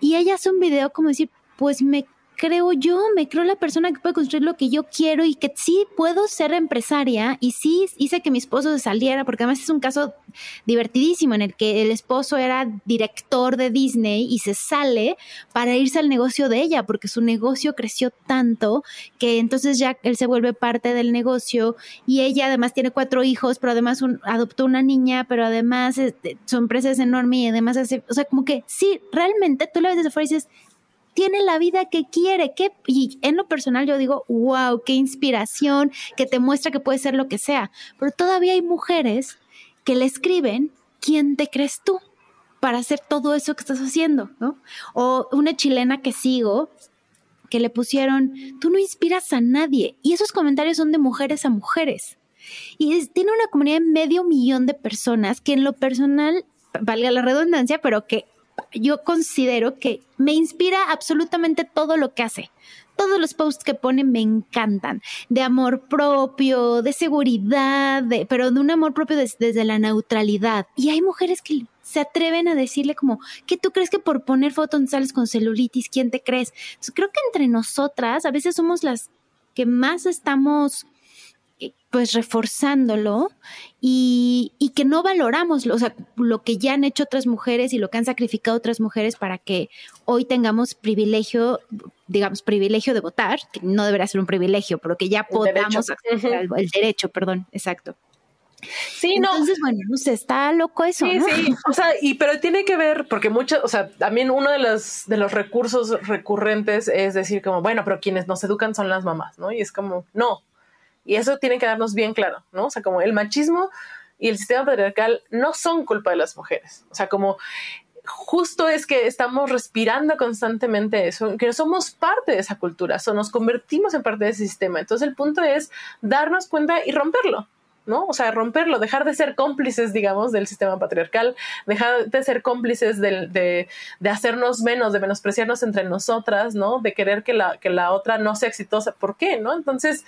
Y ella hace un video como decir, pues me creo yo, me creo la persona que puede construir lo que yo quiero y que sí puedo ser empresaria y sí hice que mi esposo se saliera, porque además es un caso divertidísimo en el que el esposo era director de Disney y se sale para irse al negocio de ella, porque su negocio creció tanto que entonces ya él se vuelve parte del negocio y ella además tiene cuatro hijos, pero además adoptó una niña, pero además este, su empresa es enorme y además hace, o sea, como que sí, realmente tú la ves desde fuera y dices, tiene la vida que quiere. ¿Qué? Y en lo personal yo digo, wow, qué inspiración, que te muestra que puede ser lo que sea. Pero todavía hay mujeres que le escriben, ¿quién te crees tú para hacer todo eso que estás haciendo? ¿no? O una chilena que sigo, que le pusieron, tú no inspiras a nadie. Y esos comentarios son de mujeres a mujeres. Y tiene una comunidad de medio millón de personas que en lo personal, valga la redundancia, pero que yo considero que me inspira absolutamente todo lo que hace. Todos los posts que pone me encantan, de amor propio, de seguridad, pero de un amor propio desde la neutralidad. Y hay mujeres que se atreven a decirle como, ¿qué tú crees que por poner fotos sales con celulitis? ¿Quién te crees? creo que entre nosotras a veces somos las que más estamos pues reforzándolo y, que no valoramos o sea, lo que ya han hecho otras mujeres y lo que han sacrificado otras mujeres para que hoy tengamos privilegio, digamos, privilegio de votar, que no debería ser un privilegio, pero que ya podamos el, el derecho, perdón, exacto. Sí, no. Entonces, bueno, no sé, está loco eso. Sí, sí. O sea, y pero tiene que ver, porque mucho, o sea, también uno de los, de los recursos recurrentes es decir, como, bueno, pero quienes nos educan son las mamás, ¿no? Y es como, no, y eso tiene que darnos bien claro, ¿no? O sea, como el machismo y el sistema patriarcal no son culpa de las mujeres. O sea, como justo es que estamos respirando constantemente eso, que somos parte de esa cultura, o nos convertimos en parte de ese sistema. Entonces el punto es darnos cuenta y romperlo. ¿no? O sea, romperlo, dejar de ser cómplices, digamos, del sistema patriarcal, dejar de ser cómplices de, de, de, hacernos menos, de menospreciarnos entre nosotras, ¿no? De querer que la, que la otra no sea exitosa. ¿Por qué? ¿No? Entonces,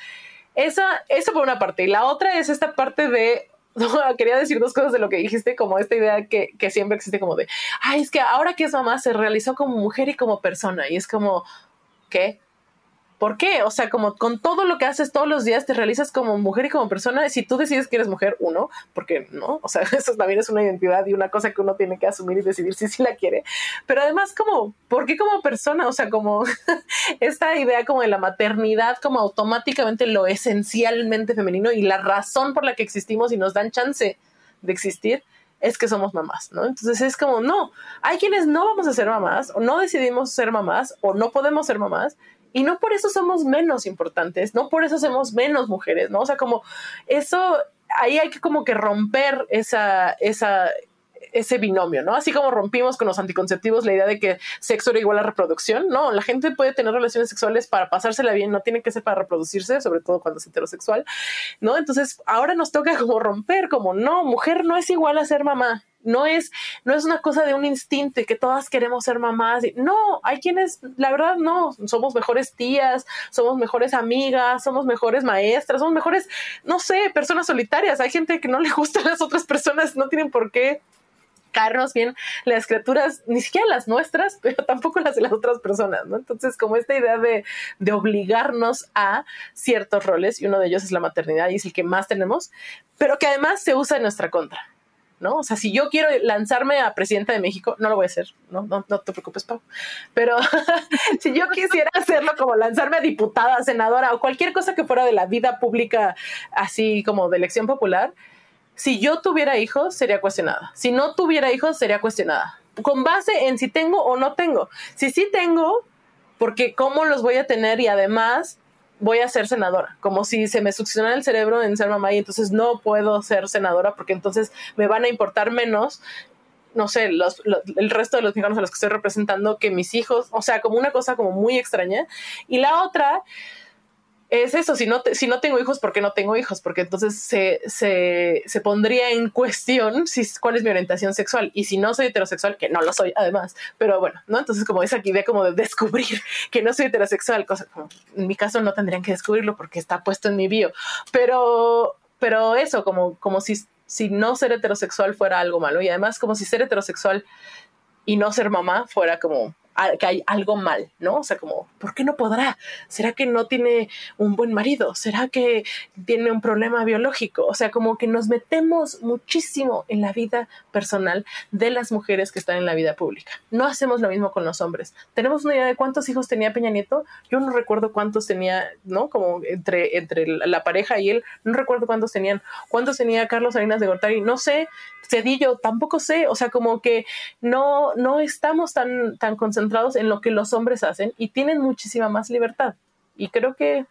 esa, eso por una parte. Y la otra es esta parte de quería decir dos cosas de lo que dijiste, como esta idea que, que, siempre existe como de, ay, es que ahora que es mamá se realizó como mujer y como persona. Y es como, ¿qué? ¿Por qué? O sea, como con todo lo que haces todos los días, te realizas como mujer y como persona. Si tú decides que eres mujer, uno, porque no, o sea, eso también es una identidad y una cosa que uno tiene que asumir y decidir si sí la quiere. Pero además, como, ¿por qué como persona? O sea, como esta idea como de la maternidad, como automáticamente lo esencialmente femenino y la razón por la que existimos y nos dan chance de existir es que somos mamás, ¿no? Entonces es como, no, hay quienes no vamos a ser mamás o no decidimos ser mamás o no podemos ser mamás y no por eso somos menos importantes, no por eso somos menos mujeres, ¿no? O sea, como eso, ahí hay que como que romper esa, esa, ese binomio, ¿no? Así como rompimos con los anticonceptivos la idea de que sexo era igual a reproducción, no, la gente puede tener relaciones sexuales para pasársela bien, no tiene que ser para reproducirse, sobre todo cuando es heterosexual, ¿no? Entonces, ahora nos toca como romper, como no, mujer no es igual a ser mamá, no es, no es una cosa de un instinto y que todas queremos ser mamás. No, hay quienes, la verdad, no, somos mejores tías, somos mejores amigas, somos mejores maestras, somos mejores, no sé, personas solitarias. Hay gente que no le gustan las otras personas, no tienen por qué caernos bien las criaturas, ni siquiera las nuestras, pero tampoco las de las otras personas, ¿no? Entonces, como esta idea de, de, obligarnos a ciertos roles, y uno de ellos es la maternidad y es el que más tenemos, pero que además se usa en nuestra contra. ¿No? O sea, si yo quiero lanzarme a presidenta de México, no lo voy a hacer, no, no, no te preocupes, Pau. Pero si yo quisiera hacerlo como lanzarme a diputada, senadora o cualquier cosa que fuera de la vida pública, así como de elección popular, si yo tuviera hijos, sería cuestionada. Si no tuviera hijos, sería cuestionada. Con base en si tengo o no tengo. Si sí tengo, porque cómo los voy a tener y además voy a ser senadora, como si se me succionara el cerebro en ser mamá y entonces no puedo ser senadora porque entonces me van a importar menos no sé, los, el resto de los mexicanos a los que estoy representando que mis hijos, o sea, como una cosa como muy extraña. Y la otra es eso, si no, si no tengo hijos, ¿por qué no tengo hijos? Porque entonces se, se, se, pondría en cuestión si, cuál es mi orientación sexual. Y si no soy heterosexual, que no lo soy además, pero bueno, ¿no? Entonces como esa idea como de descubrir que no soy heterosexual, cosa como en mi caso no tendrían que descubrirlo porque está puesto en mi bio, pero, pero eso, como, como si, si no ser heterosexual fuera algo malo y además como si ser heterosexual y no ser mamá fuera como que hay algo mal, ¿no? O sea, como, ¿por qué no podrá? ¿Será que no tiene un buen marido? ¿Será que tiene un problema biológico? O sea, como que nos metemos muchísimo en la vida personal de las mujeres que están en la vida pública. No hacemos lo mismo con los hombres. ¿Tenemos una idea de cuántos hijos tenía Peña Nieto? Yo no recuerdo cuántos tenía, ¿no? Como entre, entre la pareja y él, no recuerdo cuántos tenían. ¿Cuántos tenía Carlos Salinas de Gortari? No sé. Cedillo, tampoco sé. O sea, como que no, no estamos tan, tan concentrados en lo que los hombres hacen y tienen muchísima más libertad. Y creo que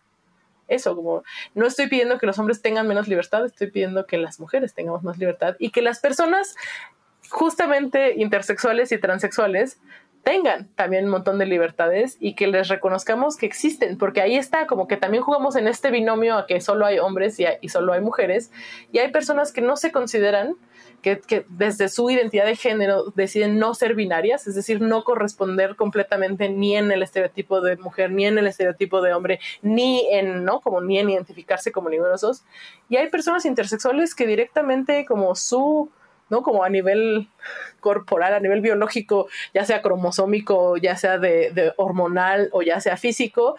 eso, como no estoy pidiendo que los hombres tengan menos libertad, estoy pidiendo que las mujeres tengamos más libertad y que las personas justamente intersexuales y transexuales tengan también un montón de libertades y que les reconozcamos que existen, porque ahí está, como que también jugamos en este binomio a que solo hay hombres y, solo hay mujeres, y hay personas que no se consideran que, desde su identidad de género deciden no ser binarias, es decir, no corresponder completamente ni en el estereotipo de mujer, ni en el estereotipo de hombre, ni en, ¿no? Como ni en identificarse como numerosos. Y hay personas intersexuales que directamente como su, ¿no? Como a nivel corporal, a nivel biológico, ya sea cromosómico, ya sea de, de hormonal o ya sea físico,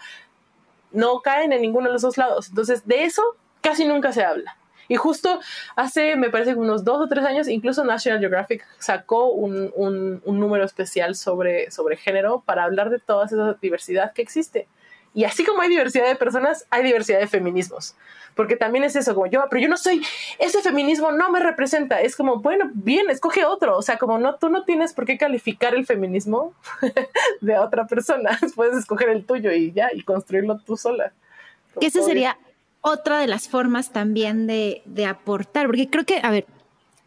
no caen en ninguno de los dos lados. Entonces, de eso casi nunca se habla. Y justo hace, me parece unos dos o tres años, incluso National Geographic sacó un, un, un número especial sobre, sobre género para hablar de toda esa diversidad que existe. Y así como hay diversidad de personas, hay diversidad de feminismos. Porque también es eso, como yo, pero yo no soy, ese feminismo no me representa. Es como, bueno, bien, escoge otro. O sea, como no, tú no tienes por qué calificar el feminismo de otra persona. Puedes escoger el tuyo y ya, y construirlo tú sola. ese sería otra de las formas también de, aportar, porque creo que, a ver,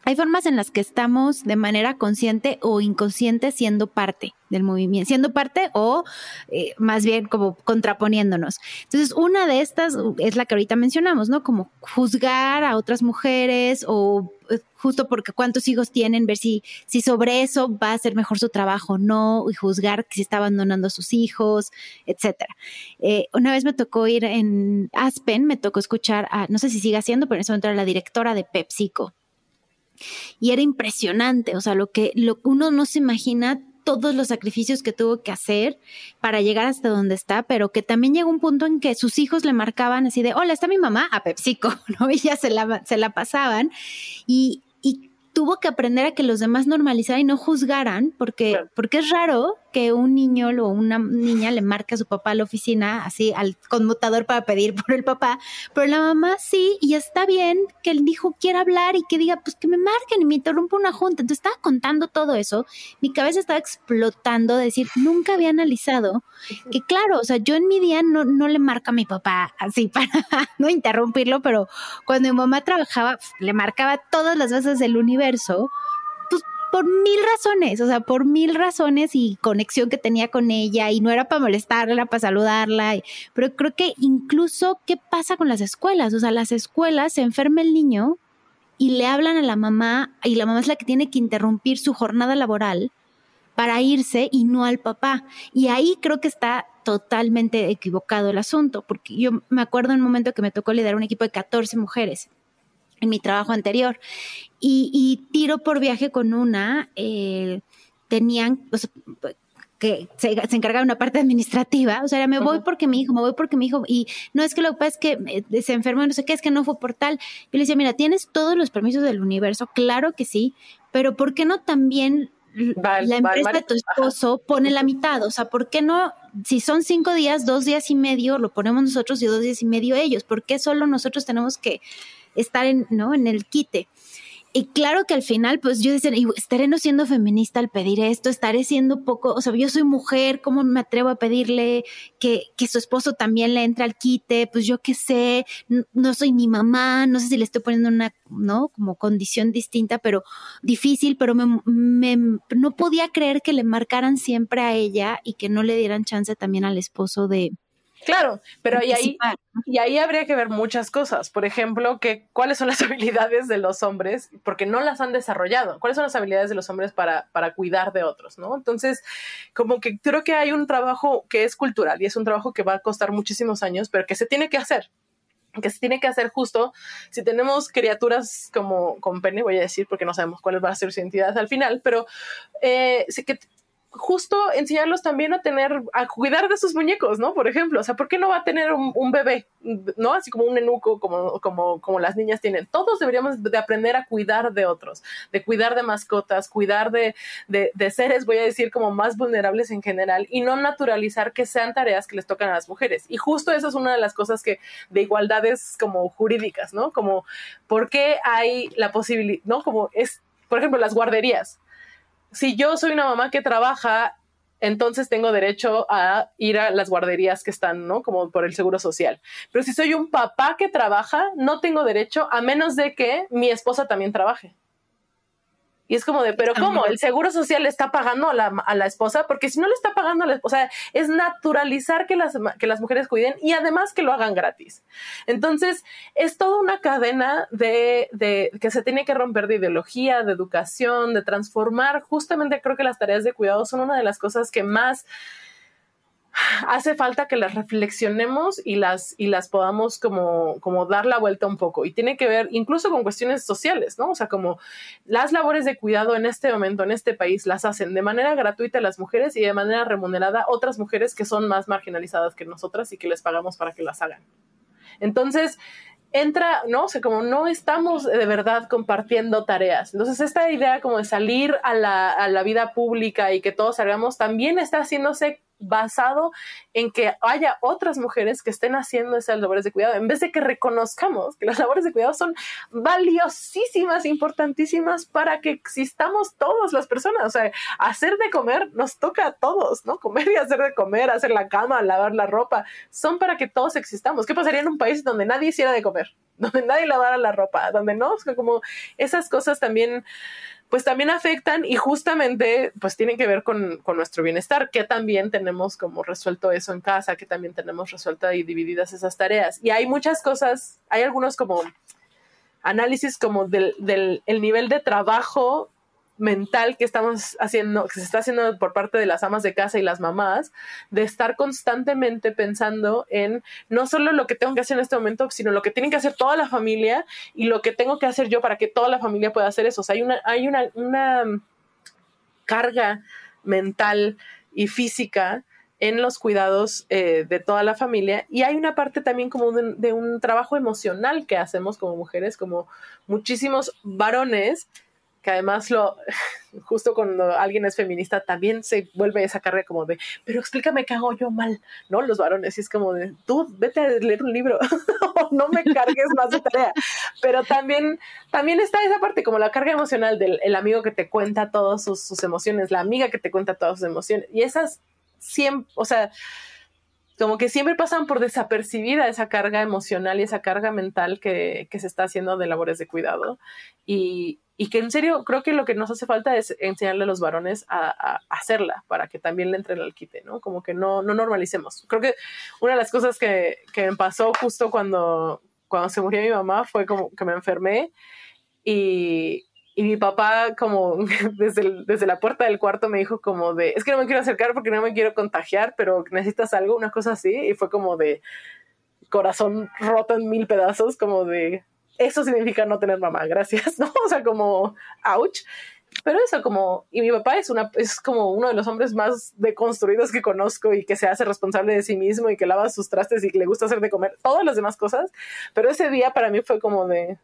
hay formas en las que estamos de manera consciente o inconsciente siendo parte del movimiento, siendo parte o eh, más bien como contraponiéndonos. Entonces, una de estas es la que ahorita mencionamos, ¿no? Como juzgar a otras mujeres o eh, justo porque cuántos hijos tienen, ver si, si sobre eso va a ser mejor su trabajo o no, y juzgar si está abandonando a sus hijos, etcétera. Eh, una vez me tocó ir en Aspen, me tocó escuchar a, no sé si sigue haciendo, pero en ese momento era la directora de PepsiCo. Y era impresionante, o sea, lo que lo, uno no se imagina todos los sacrificios que tuvo que hacer para llegar hasta donde está, pero que también llegó un punto en que sus hijos le marcaban así de, hola, está mi mamá a PepsiCo, ¿no? Y ya se la, se la pasaban. Y, y tuvo que aprender a que los demás normalizaran y no juzgaran, porque, porque es raro que un niño o una niña le marque a su papá a la oficina, así al conmutador para pedir por el papá, pero la mamá sí, y está bien que el hijo quiera hablar y que diga, pues que me marquen y me interrumpa una junta. Entonces estaba contando todo eso, mi cabeza estaba explotando, de decir, nunca había analizado que claro, o sea, yo en mi día no, no le marca a mi papá así para no interrumpirlo, pero cuando mi mamá trabajaba, le marcaba todas las veces del universo por mil razones, o sea, por mil razones y conexión que tenía con ella y no era para molestarla, para saludarla, pero creo que incluso qué pasa con las escuelas, o sea, las escuelas se enferma el niño y le hablan a la mamá y la mamá es la que tiene que interrumpir su jornada laboral para irse y no al papá. Y ahí creo que está totalmente equivocado el asunto, porque yo me acuerdo en un momento que me tocó liderar un equipo de 14 mujeres en mi trabajo anterior. Y, tiro por viaje con una, eh, tenían, que se, se encargaba de una parte administrativa, o sea, me voy porque mi hijo, me voy porque mi hijo, y no es que lo que pasa es que eh, se enfermó, no sé qué, es que no fue por tal. Yo le decía, mira, tienes todos los permisos del universo, claro que sí, pero ¿por qué no también la empresa de tu esposo pone la mitad? O sea, ¿por qué no, si son cinco días, dos días y medio, lo ponemos nosotros y dos días y medio ellos? ¿Por qué solo nosotros tenemos que estar en, ¿no? en el quite. Y claro que al final, pues yo decía, estaré no siendo feminista al pedir esto, estaré siendo poco, o sea, yo soy mujer, ¿cómo me atrevo a pedirle que, que su esposo también le entre al quite? Pues yo qué sé, no, soy ni mamá, no sé si le estoy poniendo una, ¿no? Como condición distinta, pero difícil, pero me, me, no podía creer que le marcaran siempre a ella y que no le dieran chance también al esposo de, Claro, pero y ahí, y ahí habría que ver muchas cosas. Por ejemplo, que cuáles son las habilidades de los hombres, porque no las han desarrollado. ¿Cuáles son las habilidades de los hombres para, para cuidar de otros? ¿no? Entonces, como que creo que hay un trabajo que es cultural y es un trabajo que va a costar muchísimos años, pero que se tiene que hacer que se tiene que hacer justo si tenemos criaturas como con pene, voy a decir, porque no sabemos cuál va a ser su identidad al final, pero eh, que justo enseñarlos también a tener, a cuidar de sus muñecos, ¿no? Por ejemplo, o sea, ¿por qué no va a tener un, bebé, ¿no? Así como un enuco, como, como, como las niñas tienen. Todos deberíamos de aprender a cuidar de otros, de cuidar de mascotas, cuidar de, de, de seres, voy a decir, como más vulnerables en general y no naturalizar que sean tareas que les tocan a las mujeres. Y justo eso es una de las cosas que, de igualdades como jurídicas, ¿no? Como, ¿por qué hay la posibilidad, ¿no? Como es, por ejemplo, las guarderías si yo soy una mamá que trabaja, entonces tengo derecho a ir a las guarderías que están, ¿no? Como por el seguro social. Pero si soy un papá que trabaja, no tengo derecho a menos de que mi esposa también trabaje. Y es como de, pero ¿cómo? ¿El seguro social le está pagando a la, a la esposa? Porque si no le está pagando a la esposa, es naturalizar que las, que las mujeres cuiden y además que lo hagan gratis. Entonces, es toda una cadena de, de que se tiene que romper de ideología, de educación, de transformar. Justamente creo que las tareas de cuidado son una de las cosas que más hace falta que las reflexionemos y las, y las podamos como, como dar la vuelta un poco. Y tiene que ver incluso con cuestiones sociales, ¿no? O sea, como las labores de cuidado en este momento, en este país, las hacen de manera gratuita las mujeres y de manera remunerada otras mujeres que son más marginalizadas que nosotras y que les pagamos para que las hagan. Entonces, entra, ¿no? O sea, como no estamos de verdad compartiendo tareas. Entonces, esta idea como de salir a la, a la vida pública y que todos salgamos también está haciéndose basado en que haya otras mujeres que estén haciendo esas labores de cuidado, en vez de que reconozcamos que las labores de cuidado son valiosísimas, importantísimas para que existamos todas las personas. O sea, hacer de comer nos toca a todos, ¿no? Comer y hacer de comer, hacer la cama, lavar la ropa, son para que todos existamos. ¿Qué pasaría en un país donde nadie hiciera de comer? donde nadie lavara la ropa, donde no, como esas cosas también pues también afectan y justamente pues tienen que ver con, con, nuestro bienestar, que también tenemos como resuelto eso en casa, que también tenemos resuelto y divididas esas tareas. Y hay muchas cosas, hay algunos como análisis como del, del el nivel de trabajo mental que estamos haciendo, que se está haciendo por parte de las amas de casa y las mamás, de estar constantemente pensando en no solo lo que tengo que hacer en este momento, sino lo que tiene que hacer toda la familia y lo que tengo que hacer yo para que toda la familia pueda hacer eso. Hay una, hay una, una carga mental y física en los cuidados eh, de toda la familia y hay una parte también como de, un trabajo emocional que hacemos como mujeres, como muchísimos varones que además lo, justo cuando alguien es feminista, también se vuelve esa carga como de, pero explícame qué hago yo mal, ¿no? Los varones, y es como de, tú vete a leer un libro, no me cargues más de tarea. Pero también, también está esa parte, como la carga emocional del el amigo que te cuenta todas sus, sus emociones, la amiga que te cuenta todas sus emociones, y esas siempre, o sea, como que siempre pasan por desapercibida esa carga emocional y esa carga mental que, que se está haciendo de labores de cuidado. Y, y, que en serio creo que lo que nos hace falta es enseñarle a los varones a, hacerla para que también le entren al quite, ¿no? Como que no, no normalicemos. Creo que una de las cosas que, que me pasó justo cuando, cuando se murió mi mamá fue como que me enfermé y, y mi papá como desde, desde la puerta del cuarto me dijo como de, es que no me quiero acercar porque no me quiero contagiar, pero necesitas algo, una cosa así. Y fue como de corazón roto en mil pedazos, como de, eso significa no tener mamá, gracias, ¿no? O sea, como, ouch. Pero eso como, y mi papá es una, es como uno de los hombres más deconstruidos que conozco y que se hace responsable de sí mismo y que lava sus trastes y que le gusta hacer de comer, todas las demás cosas. Pero ese día para mí fue como de,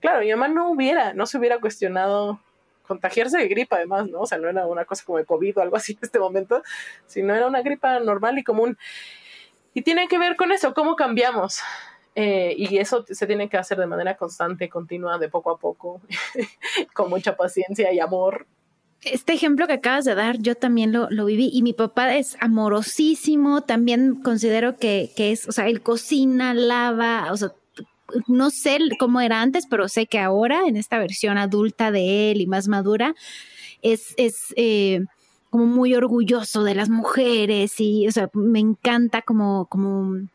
claro, mi mamá no hubiera, no se hubiera cuestionado contagiarse de gripa además, ¿no? O sea, no era una cosa como de COVID o algo así en este momento, sino era una gripa normal y común. Y tiene que ver con eso, cómo cambiamos. Eh, y eso se tiene que hacer de manera constante, continua, de poco a poco, con mucha paciencia y amor. Este ejemplo que acabas de dar, yo también lo, lo viví y mi papá es amorosísimo, también considero que, que es, o sea, él cocina, lava, o sea, no sé cómo era antes, pero sé que ahora, en esta versión adulta de él y más madura, es, es eh, como muy orgulloso de las mujeres y, o sea, me encanta como, como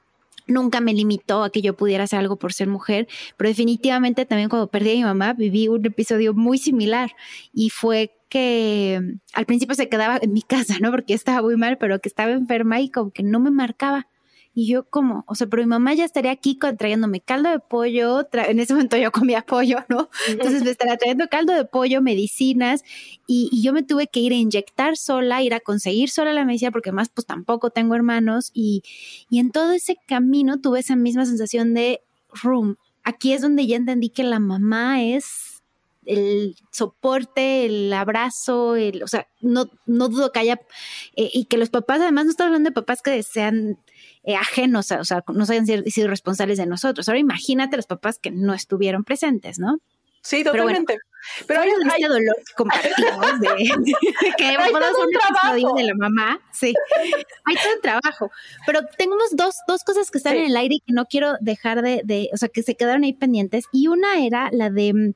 nunca me limitó a que yo pudiera hacer algo por ser mujer, pero definitivamente también cuando perdí a mi mamá viví un episodio muy similar y fue que al principio se quedaba en mi casa, ¿no? Porque estaba muy mal, pero que estaba enferma y como que no me marcaba. Y yo, ¿cómo? O sea, pero mi mamá ya estaría aquí trayéndome caldo de pollo, en ese momento yo comía pollo, ¿no? Entonces me estaría trayendo caldo de pollo, medicinas, y, yo me tuve que ir a inyectar sola, ir a conseguir sola la medicina, porque más pues tampoco tengo hermanos, y, y en todo ese camino tuve esa misma sensación de room. Aquí es donde ya entendí que la mamá es el soporte, el abrazo, el, o sea, no, no dudo que haya, eh, y que los papás, además no estoy hablando de papás que sean eh, ajenos, o sea, no hayan sido responsables de nosotros. Ahora imagínate los papás que no estuvieron presentes, ¿no? Sí, totalmente. Pero, hay, hay este dolor compartimos de, que hay todo un trabajo de la mamá. Sí, hay todo trabajo. Pero tenemos dos, dos cosas que están en el aire y que no quiero dejar de, de, o sea, que se quedaron ahí pendientes. Y una era la de mm,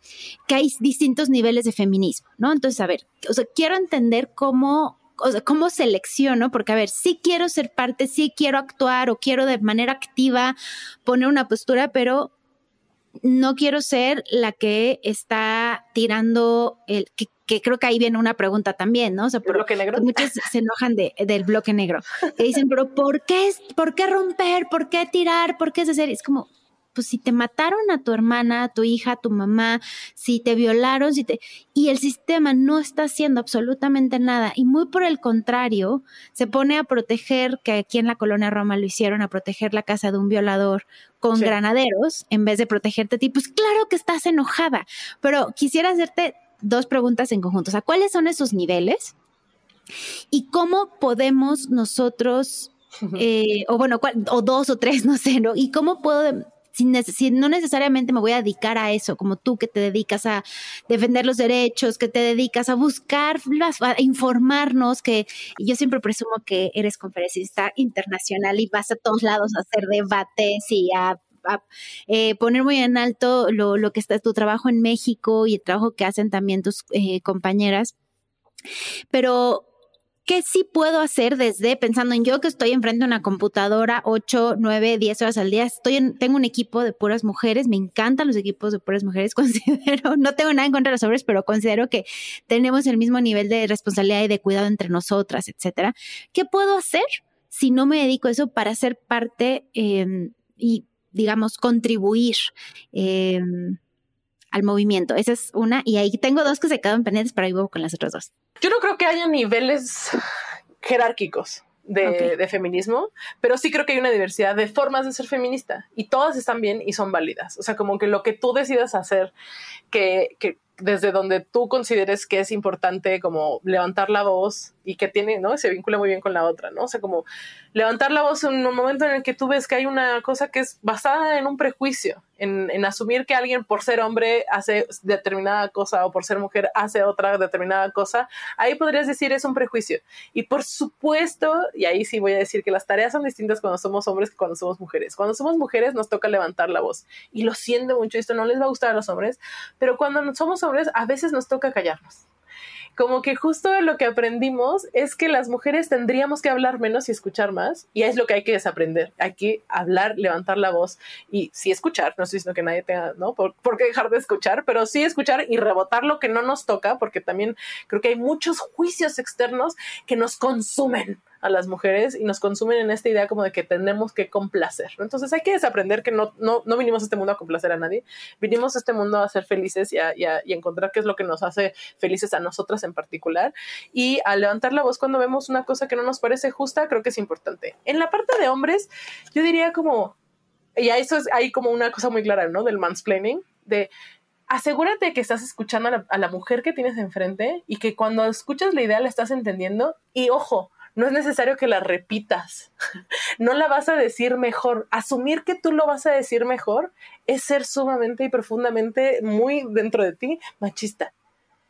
que hay distintos niveles de feminismo, ¿no? Entonces, a ver, o sea, quiero entender cómo o sea, cómo selecciono, porque a ver, sí quiero ser parte, sí quiero actuar o quiero de manera activa poner una postura, pero no quiero ser la que está tirando el que, creo que ahí viene una pregunta también, ¿no? O sea, ¿El bloque negro? Muchos se enojan de, del bloque negro. Que dicen, pero ¿por qué, ¿por qué romper? ¿Por qué tirar? ¿Por qué hacer? Es como, pues si te mataron a tu hermana, a tu hija, a tu mamá, si te violaron, si te y el sistema no está haciendo absolutamente nada y muy por el contrario, se pone a proteger que aquí en la colonia Roma lo hicieron a proteger la casa de un violador con granaderos en vez de protegerte a ti, pues claro que estás enojada, pero quisiera hacerte dos preguntas en conjunto, o sea, ¿cuáles son esos niveles? ¿Y cómo podemos nosotros eh, o bueno, o dos o tres, no sé, ¿no? ¿Y cómo puedo si, no necesariamente me voy a dedicar a eso, como tú que te dedicas a defender los derechos, que te dedicas a buscar, a informarnos, que yo siempre presumo que eres conferencista internacional y vas a todos lados a hacer debates y a eh, poner muy en alto lo, lo, que está tu trabajo en México y el trabajo que hacen también tus eh, compañeras. Pero ¿Qué sí puedo hacer desde pensando en yo que estoy enfrente de una computadora 8, 9, 10 horas al día? Estoy en, tengo un equipo de puras mujeres, me encantan los equipos de puras mujeres, considero, no tengo nada en contra de los hombres, pero considero que tenemos el mismo nivel de responsabilidad y de cuidado entre nosotras, etcétera. ¿Qué puedo hacer si no me dedico a eso para ser parte em, y, digamos, contribuir? Eh, al movimiento. Esa es una. Y ahí tengo dos que se quedan pendientes, pero ahí voy con las otras dos. Yo no creo que haya niveles jerárquicos. De, de, feminismo, pero sí creo que hay una diversidad de formas de ser feminista y todas están bien y son válidas. O sea, como que lo que tú decidas hacer, que, que desde donde tú consideres que es importante como levantar la voz y que tiene, ¿no? Se vincula muy bien con la otra, ¿no? O sea, como levantar la voz en un momento en el que tú ves que hay una cosa que es basada en un prejuicio, en, en, asumir que alguien por ser hombre hace determinada cosa o por ser mujer hace otra determinada cosa, ahí podrías decir es un prejuicio. Y por supuesto, y ahí sí voy a decir que las tareas son distintas cuando somos hombres que cuando somos mujeres. Cuando somos mujeres nos toca levantar la voz. Y lo siento mucho, esto no les va a gustar a los hombres, pero cuando somos hombres a veces nos toca callarnos como que justo lo que aprendimos es que las mujeres tendríamos que hablar menos y escuchar más, y es lo que hay que desaprender. Hay que hablar, levantar la voz y sí escuchar. No estoy diciendo que nadie tenga, ¿no? Por, por, qué dejar de escuchar, pero sí escuchar y rebotar lo que no nos toca, porque también creo que hay muchos juicios externos que nos consumen a las mujeres y nos consumen en esta idea como de que tenemos que complacer. Entonces hay que desaprender que no, no, no vinimos a este mundo a complacer a nadie, vinimos a este mundo a ser felices y a, y a, y encontrar qué es lo que nos hace felices a nosotras en particular. Y a levantar la voz cuando vemos una cosa que no nos parece justa, creo que es importante. En la parte de hombres, yo diría como, y eso es ahí como una cosa muy clara, ¿no? Del mansplaining, de asegúrate que estás escuchando a a la, mujer que tienes enfrente y que cuando escuchas la idea la estás entendiendo. Y ojo, no es necesario que la repitas, no la vas a decir mejor. Asumir que tú lo vas a decir mejor es ser sumamente y profundamente muy dentro de ti machista.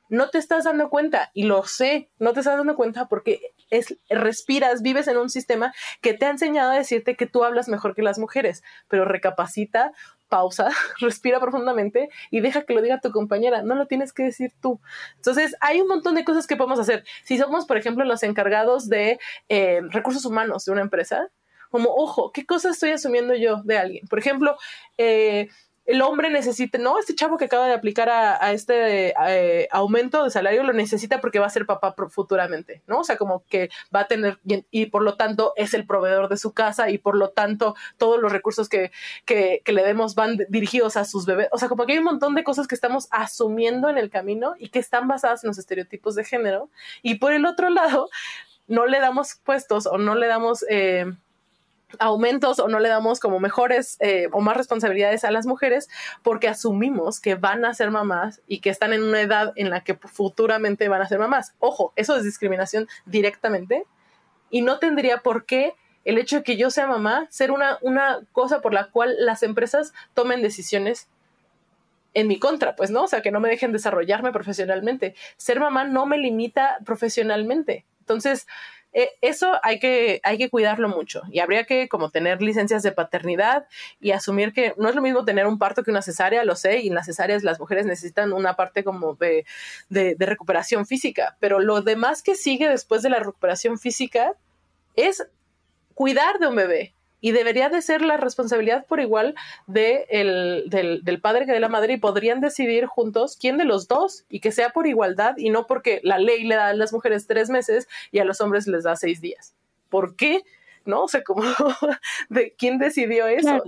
No te estás dando cuenta, y lo sé, no te estás dando cuenta porque es, respiras, vives en un sistema que te ha enseñado a decirte que tú hablas mejor que las mujeres, pero recapacita, pausa, respira profundamente y deja que lo diga tu compañera, no lo tienes que decir tú. Entonces, hay un montón de cosas que podemos hacer. Si somos, por ejemplo, los encargados de eh, recursos humanos de una empresa, como, ojo, ¿qué cosa estoy asumiendo yo de alguien? Por ejemplo, eh, el hombre necesita, no, este chavo que acaba de aplicar a, este eh, aumento de salario lo necesita porque va a ser papá futuramente, ¿no? O sea, como que va a tener, y, por lo tanto es el proveedor de su casa y por lo tanto todos los recursos que, que, que, le demos van dirigidos a sus bebés. O sea, como que hay un montón de cosas que estamos asumiendo en el camino y que están basadas en los estereotipos de género. Y por el otro lado, no le damos puestos o no le damos... Eh, aumentos o no le damos como mejores eh, o más responsabilidades a las mujeres porque asumimos que van a ser mamás y que están en una edad en la que futuramente van a ser mamás. Ojo, eso es discriminación directamente y no tendría por qué el hecho de que yo sea mamá ser una, una cosa por la cual las empresas tomen decisiones en mi contra, pues, ¿no? O sea, que no me dejen desarrollarme profesionalmente. Ser mamá no me limita profesionalmente. Entonces, eh, eso hay que, hay que cuidarlo mucho y habría que como tener licencias de paternidad y asumir que no es lo mismo tener un parto que una cesárea, lo sé, y en las cesáreas las mujeres necesitan una parte como de, de, de recuperación física, pero lo demás que sigue después de la recuperación física es cuidar de un bebé, y debería de ser la responsabilidad por igual de el, del, del, padre que de la madre y podrían decidir juntos quién de los dos y que sea por igualdad y no porque la ley le da a las mujeres tres meses y a los hombres les da seis días. ¿Por qué? ¿No? O sea, como de quién decidió eso.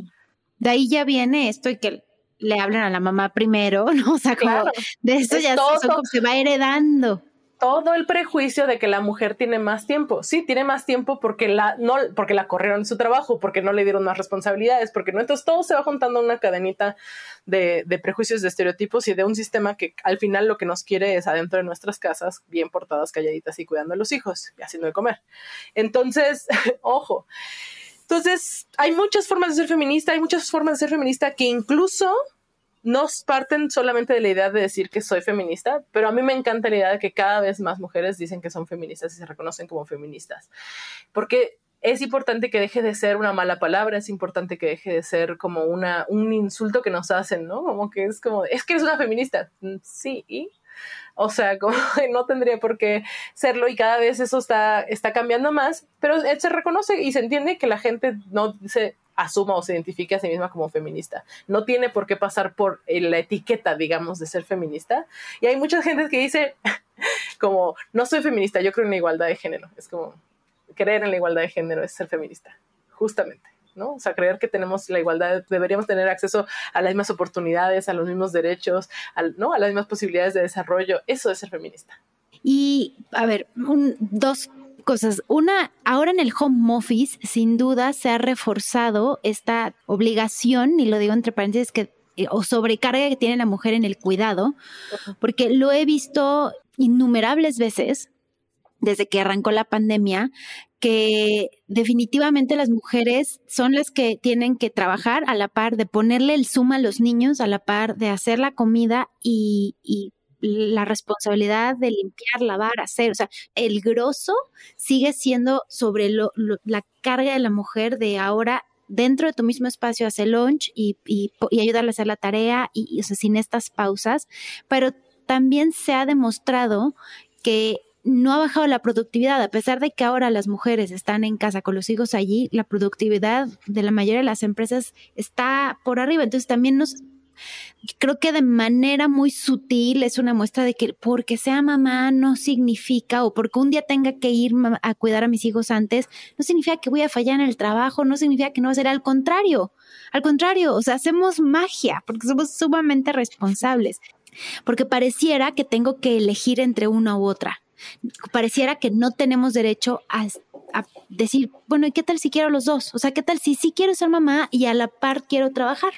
De ahí ya viene esto y que le hablan a la mamá primero, ¿no? O sea, como de eso ya se va heredando todo el prejuicio de que la mujer tiene más tiempo. Sí, tiene más tiempo porque la, no, porque la corrieron de su trabajo, porque no le dieron más responsabilidades, porque no. Entonces todo se va juntando una cadenita de, de, prejuicios, de estereotipos y de un sistema que al final lo que nos quiere es adentro de nuestras casas, bien portadas, calladitas y cuidando a los hijos y haciendo de comer. Entonces, ojo. Entonces, hay muchas formas de ser feminista, hay muchas formas de ser feminista que incluso no parten solamente de la idea de decir que soy feminista, pero a mí me encanta la idea de que cada vez más mujeres dicen que son feministas y se reconocen como feministas. Porque es importante que deje de ser una mala palabra, es importante que deje de ser como una, un insulto que nos hacen, ¿no? Como que es como, es que eres una feminista. Mm, sí, ¿y? O sea, como no tendría por qué serlo y cada vez eso está, está cambiando más, pero se reconoce y se entiende que la gente no se asuma o se identifique a sí misma como feminista. No tiene por qué pasar por la etiqueta, digamos, de ser feminista. Y hay mucha gente que dice, como, no soy feminista, yo creo en la igualdad de género. Es como, creer en la igualdad de género es ser feminista, justamente. ¿no? O sea, creer que tenemos la igualdad, deberíamos tener acceso a las mismas oportunidades, a los mismos derechos, ¿no? A las mismas posibilidades de desarrollo. Eso es ser feminista. Y, a ver, dos cosas. Una, ahora en el home office, sin duda se ha reforzado esta obligación, y lo digo entre paréntesis, que eh, o sobrecarga que tiene la mujer en el cuidado, porque lo he visto innumerables veces desde que arrancó la pandemia, que definitivamente las mujeres son las que tienen que trabajar a la par de ponerle el zoom a los niños, a la par de hacer la comida y, la responsabilidad de limpiar, lavar, hacer. O sea, el grosso sigue siendo sobre la carga de la mujer de ahora dentro de tu mismo espacio hacer lunch y, y, ayudarle a hacer la tarea y, o sea, sin estas pausas, pero también se ha demostrado que no ha bajado la productividad, a pesar de que ahora las mujeres están en casa con los hijos allí, la productividad de la mayoría de las empresas está por arriba. Entonces también nos, creo que de manera muy sutil es una muestra de que porque sea mamá no significa, o porque un día tenga que ir a cuidar a mis hijos antes, no significa que voy a fallar en el trabajo, no significa que no va a ser al contrario. Al contrario, o sea, hacemos magia porque somos sumamente responsables. Porque pareciera que tengo que elegir entre una u otra pareciera que no tenemos derecho a, decir, bueno, ¿y qué tal si quiero los dos? O sea, ¿qué tal si sí quiero ser mamá y a la par quiero trabajar?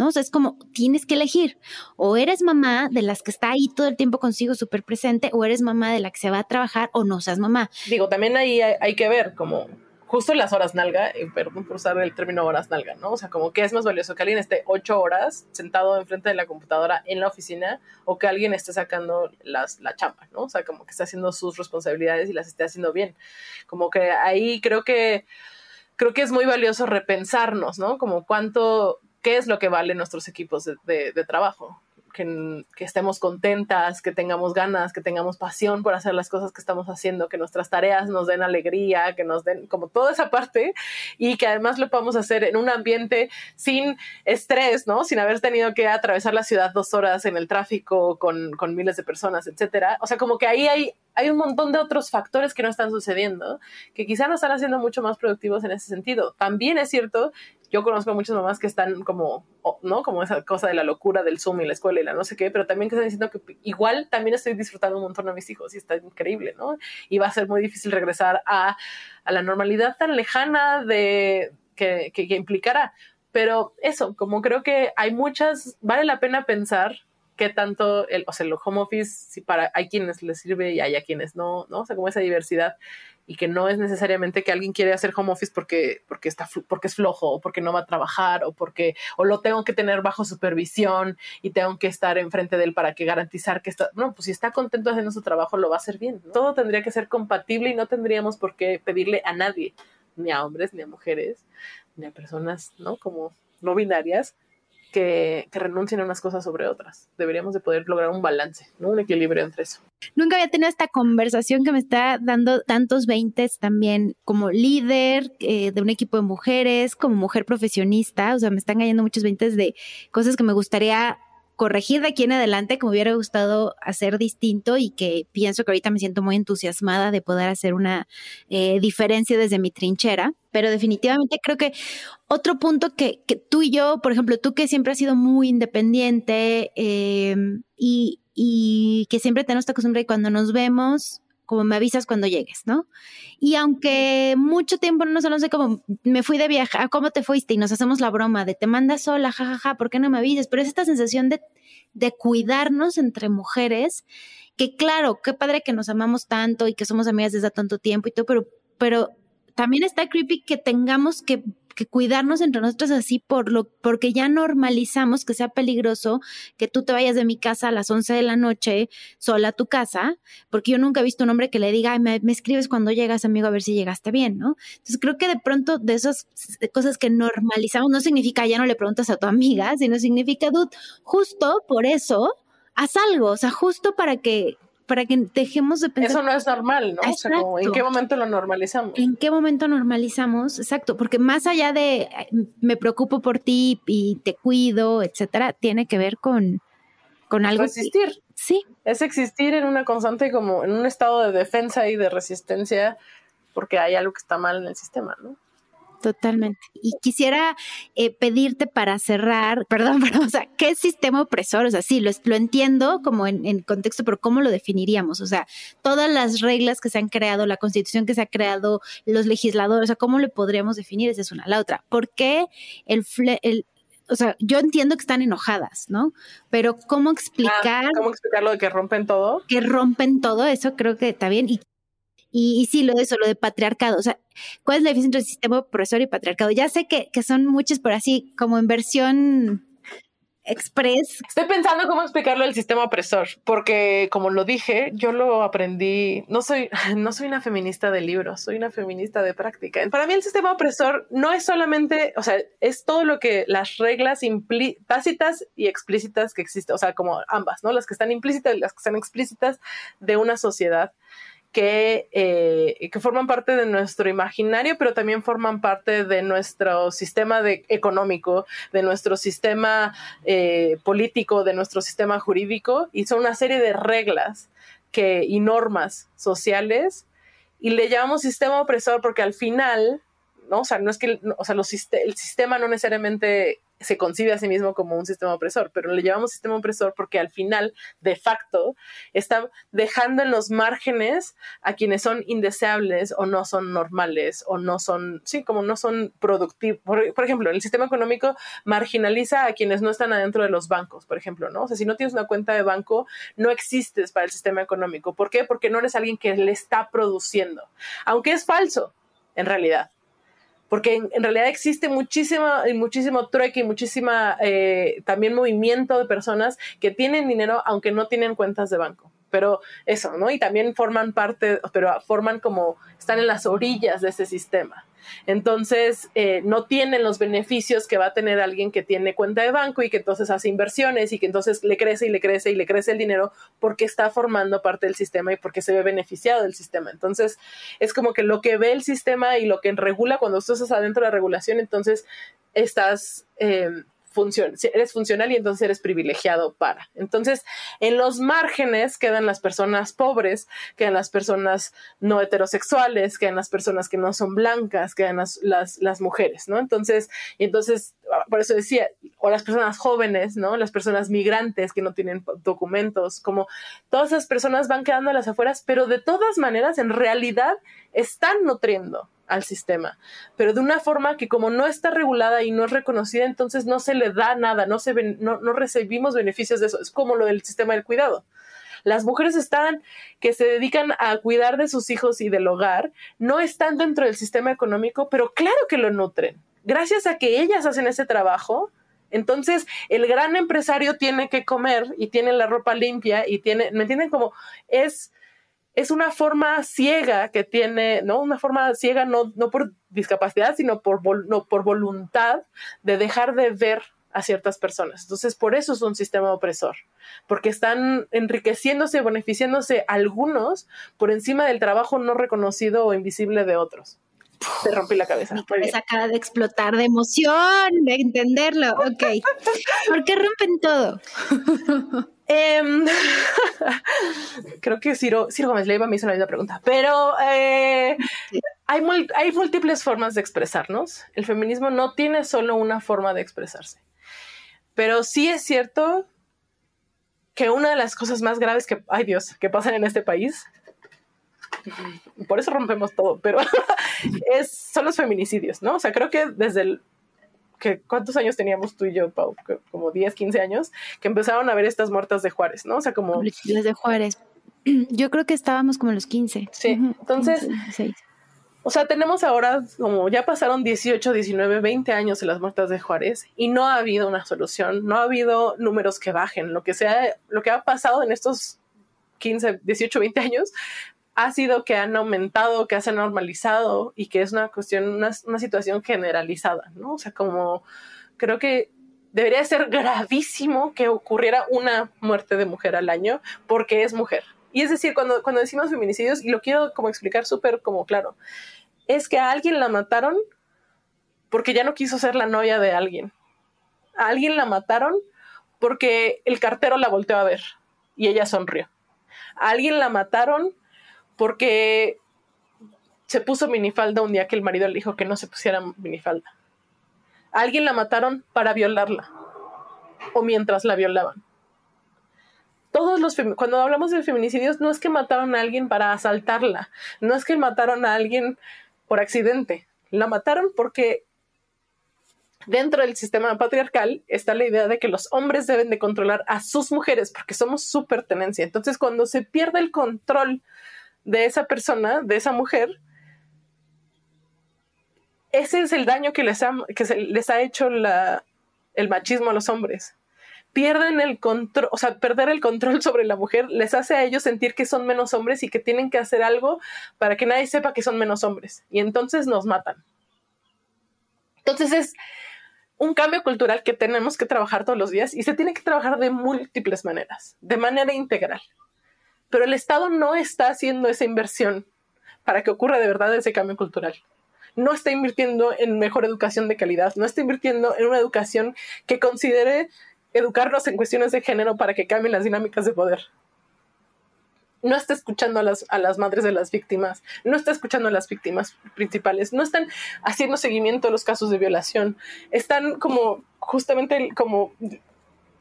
¿No? Es como tienes que elegir. O eres mamá de las que está ahí todo el tiempo consigo súper presente, o eres mamá de la que se va a trabajar, o no seas mamá. Digo, también ahí hay que ver como justo las horas nalga, perdón por usar el término horas nalga, ¿no? O sea, como que es más valioso que alguien esté ocho horas sentado enfrente de la computadora en la oficina o que alguien esté sacando las, la chamba, ¿no? O sea, como que esté haciendo sus responsabilidades y las esté haciendo bien. Como que ahí creo que, creo que es muy valioso repensarnos, ¿no? Como cuánto, qué es lo que valen nuestros equipos de, de trabajo que, estemos contentas, que tengamos ganas, que tengamos pasión por hacer las cosas que estamos haciendo, que nuestras tareas nos den alegría, que nos den como toda esa parte y que además lo podamos hacer en un ambiente sin estrés, ¿no? Sin haber tenido que atravesar la ciudad dos horas en el tráfico con, con miles de personas, etcétera. O sea, como que ahí hay, hay un montón de otros factores que no están sucediendo, que quizá nos están haciendo mucho más productivos en ese sentido. También es cierto yo conozco a muchas mamás que están como, ¿no? Como esa cosa de la locura del Zoom y la escuela y la no sé qué, pero también que están diciendo que igual también estoy disfrutando un montón a mis hijos y está increíble, ¿no? Y va a ser muy difícil regresar a, a la normalidad tan lejana de que, que, implicará. Pero eso, como creo que hay muchas, vale la pena pensar qué tanto el, o sea, el home office, si para, hay quienes les sirve y hay a quienes no, ¿no? O sea, como esa diversidad y que no es necesariamente que alguien quiere hacer home office porque, porque, está, porque es flojo o porque no va a trabajar o porque o lo tengo que tener bajo supervisión y tengo que estar enfrente de él para que garantizar que está, no, pues si está contento haciendo su trabajo lo va a hacer bien. Todo tendría que ser compatible y no tendríamos por qué pedirle a nadie, ni a hombres, ni a mujeres, ni a personas, ¿no? Como no binarias, que, renuncien a unas cosas sobre otras. Deberíamos de poder lograr un balance. Un equilibrio entre eso. Nunca había tenido esta conversación que me está dando tantos veintes también como líder eh, de un equipo de mujeres, como mujer profesionista, o sea, me están cayendo muchos veintes de cosas que me gustaría corregir de aquí en adelante que me hubiera gustado hacer distinto y que pienso que ahorita me siento muy entusiasmada de poder hacer una eh, diferencia desde mi trinchera. Pero definitivamente creo que otro punto que, que, tú y yo, por ejemplo, tú que siempre has sido muy independiente eh, y, y que siempre tenemos esta costumbre de cuando nos vemos, como me avisas cuando llegues, ¿no? Y aunque mucho tiempo no nos sé cómo me fui de viaje, ¿cómo te fuiste? Y nos hacemos la broma de te mandas sola, jajaja, ja, ja, ¿por qué no me avisas? Pero es esta sensación de, de cuidarnos entre mujeres, que claro, qué padre que nos amamos tanto y que somos amigas desde tanto tiempo y todo, pero, pero también está creepy que tengamos que que cuidarnos entre nosotros así por lo, porque ya normalizamos que sea peligroso que tú te vayas de mi casa a las 11 de la noche sola a tu casa, porque yo nunca he visto un hombre que le diga, me, me, escribes cuando llegas, amigo, a ver si llegaste bien, ¿no? Entonces creo que de pronto de esas cosas que normalizamos no significa ya no le preguntas a tu amiga, sino significa, dude, justo por eso, haz algo, o sea, justo para que para que dejemos de pensar. Eso no es normal, ¿no? O sea, como, ¿en qué momento lo normalizamos? ¿En qué momento normalizamos? Exacto, porque más allá de me preocupo por ti y te cuido, etcétera, tiene que ver con, con algo. Resistir. sí. Es existir en una constante, como en un estado de defensa y de resistencia, porque hay algo que está mal en el sistema, ¿no? Totalmente. Y quisiera eh, pedirte para cerrar, perdón, pero, o sea, ¿qué sistema opresor? O sea, sí, lo, lo entiendo como en, en, contexto, pero ¿cómo lo definiríamos? O sea, todas las reglas que se han creado, la constitución que se ha creado, los legisladores, o sea, ¿cómo le podríamos definir? Esa es una. La otra, ¿por qué el, el o sea, yo entiendo que están enojadas, ¿no? Pero ¿cómo explicar? Ah, ¿Cómo explicar lo de que rompen todo? Que rompen todo, eso creo que está bien. Y y, sí, lo de eso, lo de patriarcado. O sea, ¿cuál es la diferencia entre el sistema opresor y patriarcado? Ya sé que, que son muchas, pero así como en versión express. Estoy pensando cómo explicarlo del sistema opresor, porque como lo dije, yo lo aprendí, no soy, no soy una feminista de libros, soy una feminista de práctica. Para mí el sistema opresor no es solamente, o sea, es todo lo que las reglas tácitas y explícitas que existen, o sea, como ambas, ¿no? Las que están implícitas y las que están explícitas de una sociedad que, eh, que, forman parte de nuestro imaginario, pero también forman parte de nuestro sistema económico, de nuestro sistema eh, político, de nuestro sistema jurídico, y son una serie de reglas que, y normas sociales, y le llamamos sistema opresor porque al final, ¿no? O sea, no es que, o sea, el sistema no necesariamente se concibe a sí mismo como un sistema opresor, pero le llamamos sistema opresor porque al final, de facto, está dejando en los márgenes a quienes son indeseables o no son normales o no son, sí, como no son productivos. Por, ejemplo, el sistema económico marginaliza a quienes no están adentro de los bancos, por ejemplo, ¿no? O sea, si no tienes una cuenta de banco, no existes para el sistema económico. ¿Por qué? Porque no eres alguien que le está produciendo, aunque es falso, en realidad porque en, realidad existe muchísima, muchísimo trueque y muchísima eh, también movimiento de personas que tienen dinero aunque no tienen cuentas de banco. Pero eso, ¿no? Y también forman parte, pero forman como, están en las orillas de ese sistema. Entonces, eh, no tienen los beneficios que va a tener alguien que tiene cuenta de banco y que entonces hace inversiones y que entonces le crece y le crece y le crece el dinero porque está formando parte del sistema y porque se ve beneficiado del sistema. Entonces, es como que lo que ve el sistema y lo que regula cuando tú estás adentro de la regulación, entonces estás... Eh, eres funcional y entonces eres privilegiado para. Entonces, en los márgenes quedan las personas pobres, quedan las personas no heterosexuales, quedan las personas que no son blancas, quedan las, las, las mujeres, ¿no? Entonces, entonces, por eso decía, o las personas jóvenes, ¿no? Las personas migrantes que no tienen documentos, como todas esas personas van quedando a las afueras, pero de todas maneras, en realidad, están nutriendo al sistema, pero de una forma que como no está regulada y no es reconocida, entonces no se le da nada, no, se no, no recibimos beneficios de eso. Es como lo del sistema del cuidado. Las mujeres están, que se dedican a cuidar de sus hijos y del hogar, no están dentro del sistema económico, pero claro que lo nutren. Gracias a que ellas hacen ese trabajo, entonces, el gran empresario tiene que comer y tiene la ropa limpia y tiene, ¿me entienden? Como es, es una forma ciega que tiene, ¿no? Una forma ciega no, no por discapacidad, sino por, no, por voluntad de dejar de ver a ciertas personas. Entonces, por eso es un sistema opresor, porque están enriqueciéndose, beneficiándose algunos por encima del trabajo no reconocido o invisible de otros. Te rompí la cabeza. Mi cabeza acaba de explotar de emoción, de entenderlo. Ok. ¿Por qué rompen todo? Em, creo que Ciro, Ciro Gómez Leiva me hizo la misma pregunta, pero eh, hay, hay múltiples formas de expresarnos. El feminismo no tiene solo una forma de expresarse, pero sí es cierto que una de las cosas más graves que, ay Dios, que pasan en este país, por eso rompemos todo, pero es, son los feminicidios, ¿no? O sea, creo que desde el que cuántos años teníamos tú y yo, Pau, como 10, 15 años, que empezaron a ver estas muertas de Juárez, ¿no? O sea, como... Las de Juárez. Yo creo que estábamos como en los 15. Sí, entonces... O sea, tenemos ahora, como ya pasaron 18, 19, 20 años de las muertes de Juárez y no ha habido una solución, no ha habido números que bajen. Lo que, sea, lo que ha pasado en estos 15, 18, 20 años ha sido que han aumentado, que se han normalizado y que es una cuestión, una, situación generalizada, ¿no? O sea, como creo que debería ser gravísimo que ocurriera una muerte de mujer al año porque es mujer. Y es decir, cuando, cuando decimos feminicidios, y lo quiero como explicar súper como claro, es que a alguien la mataron porque ya no quiso ser la novia de alguien. A alguien la mataron porque el cartero la volteó a ver y ella sonrió. A alguien la mataron porque se puso minifalda un día que el marido le dijo que no se pusiera minifalda. Alguien la mataron para violarla o mientras la violaban todos los cuando hablamos de feminicidios no es que mataron a alguien para asaltarla, no es que mataron a alguien por accidente, la mataron porque dentro del sistema patriarcal está la idea de que los hombres deben de controlar a sus mujeres porque somos su pertenencia. Entonces, cuando se pierde el control de esa persona, de esa mujer, ese es el daño que les ha, que les ha hecho el machismo a los hombres pierden el control, o sea, perder el control sobre la mujer les hace a ellos sentir que son menos hombres y que tienen que hacer algo para que nadie sepa que son menos hombres. Y entonces nos matan. Entonces es un cambio cultural que tenemos que trabajar todos los días y se tiene que trabajar de múltiples maneras, de manera integral. Pero el Estado no está haciendo esa inversión para que ocurra de verdad ese cambio cultural no está invirtiendo en mejor educación de calidad, no está invirtiendo en una educación que considere educarnos en cuestiones de género para que cambien las dinámicas de poder. No está escuchando a las, a las madres de las víctimas, no está escuchando a las víctimas principales, no están haciendo seguimiento a los casos de violación, están como justamente como,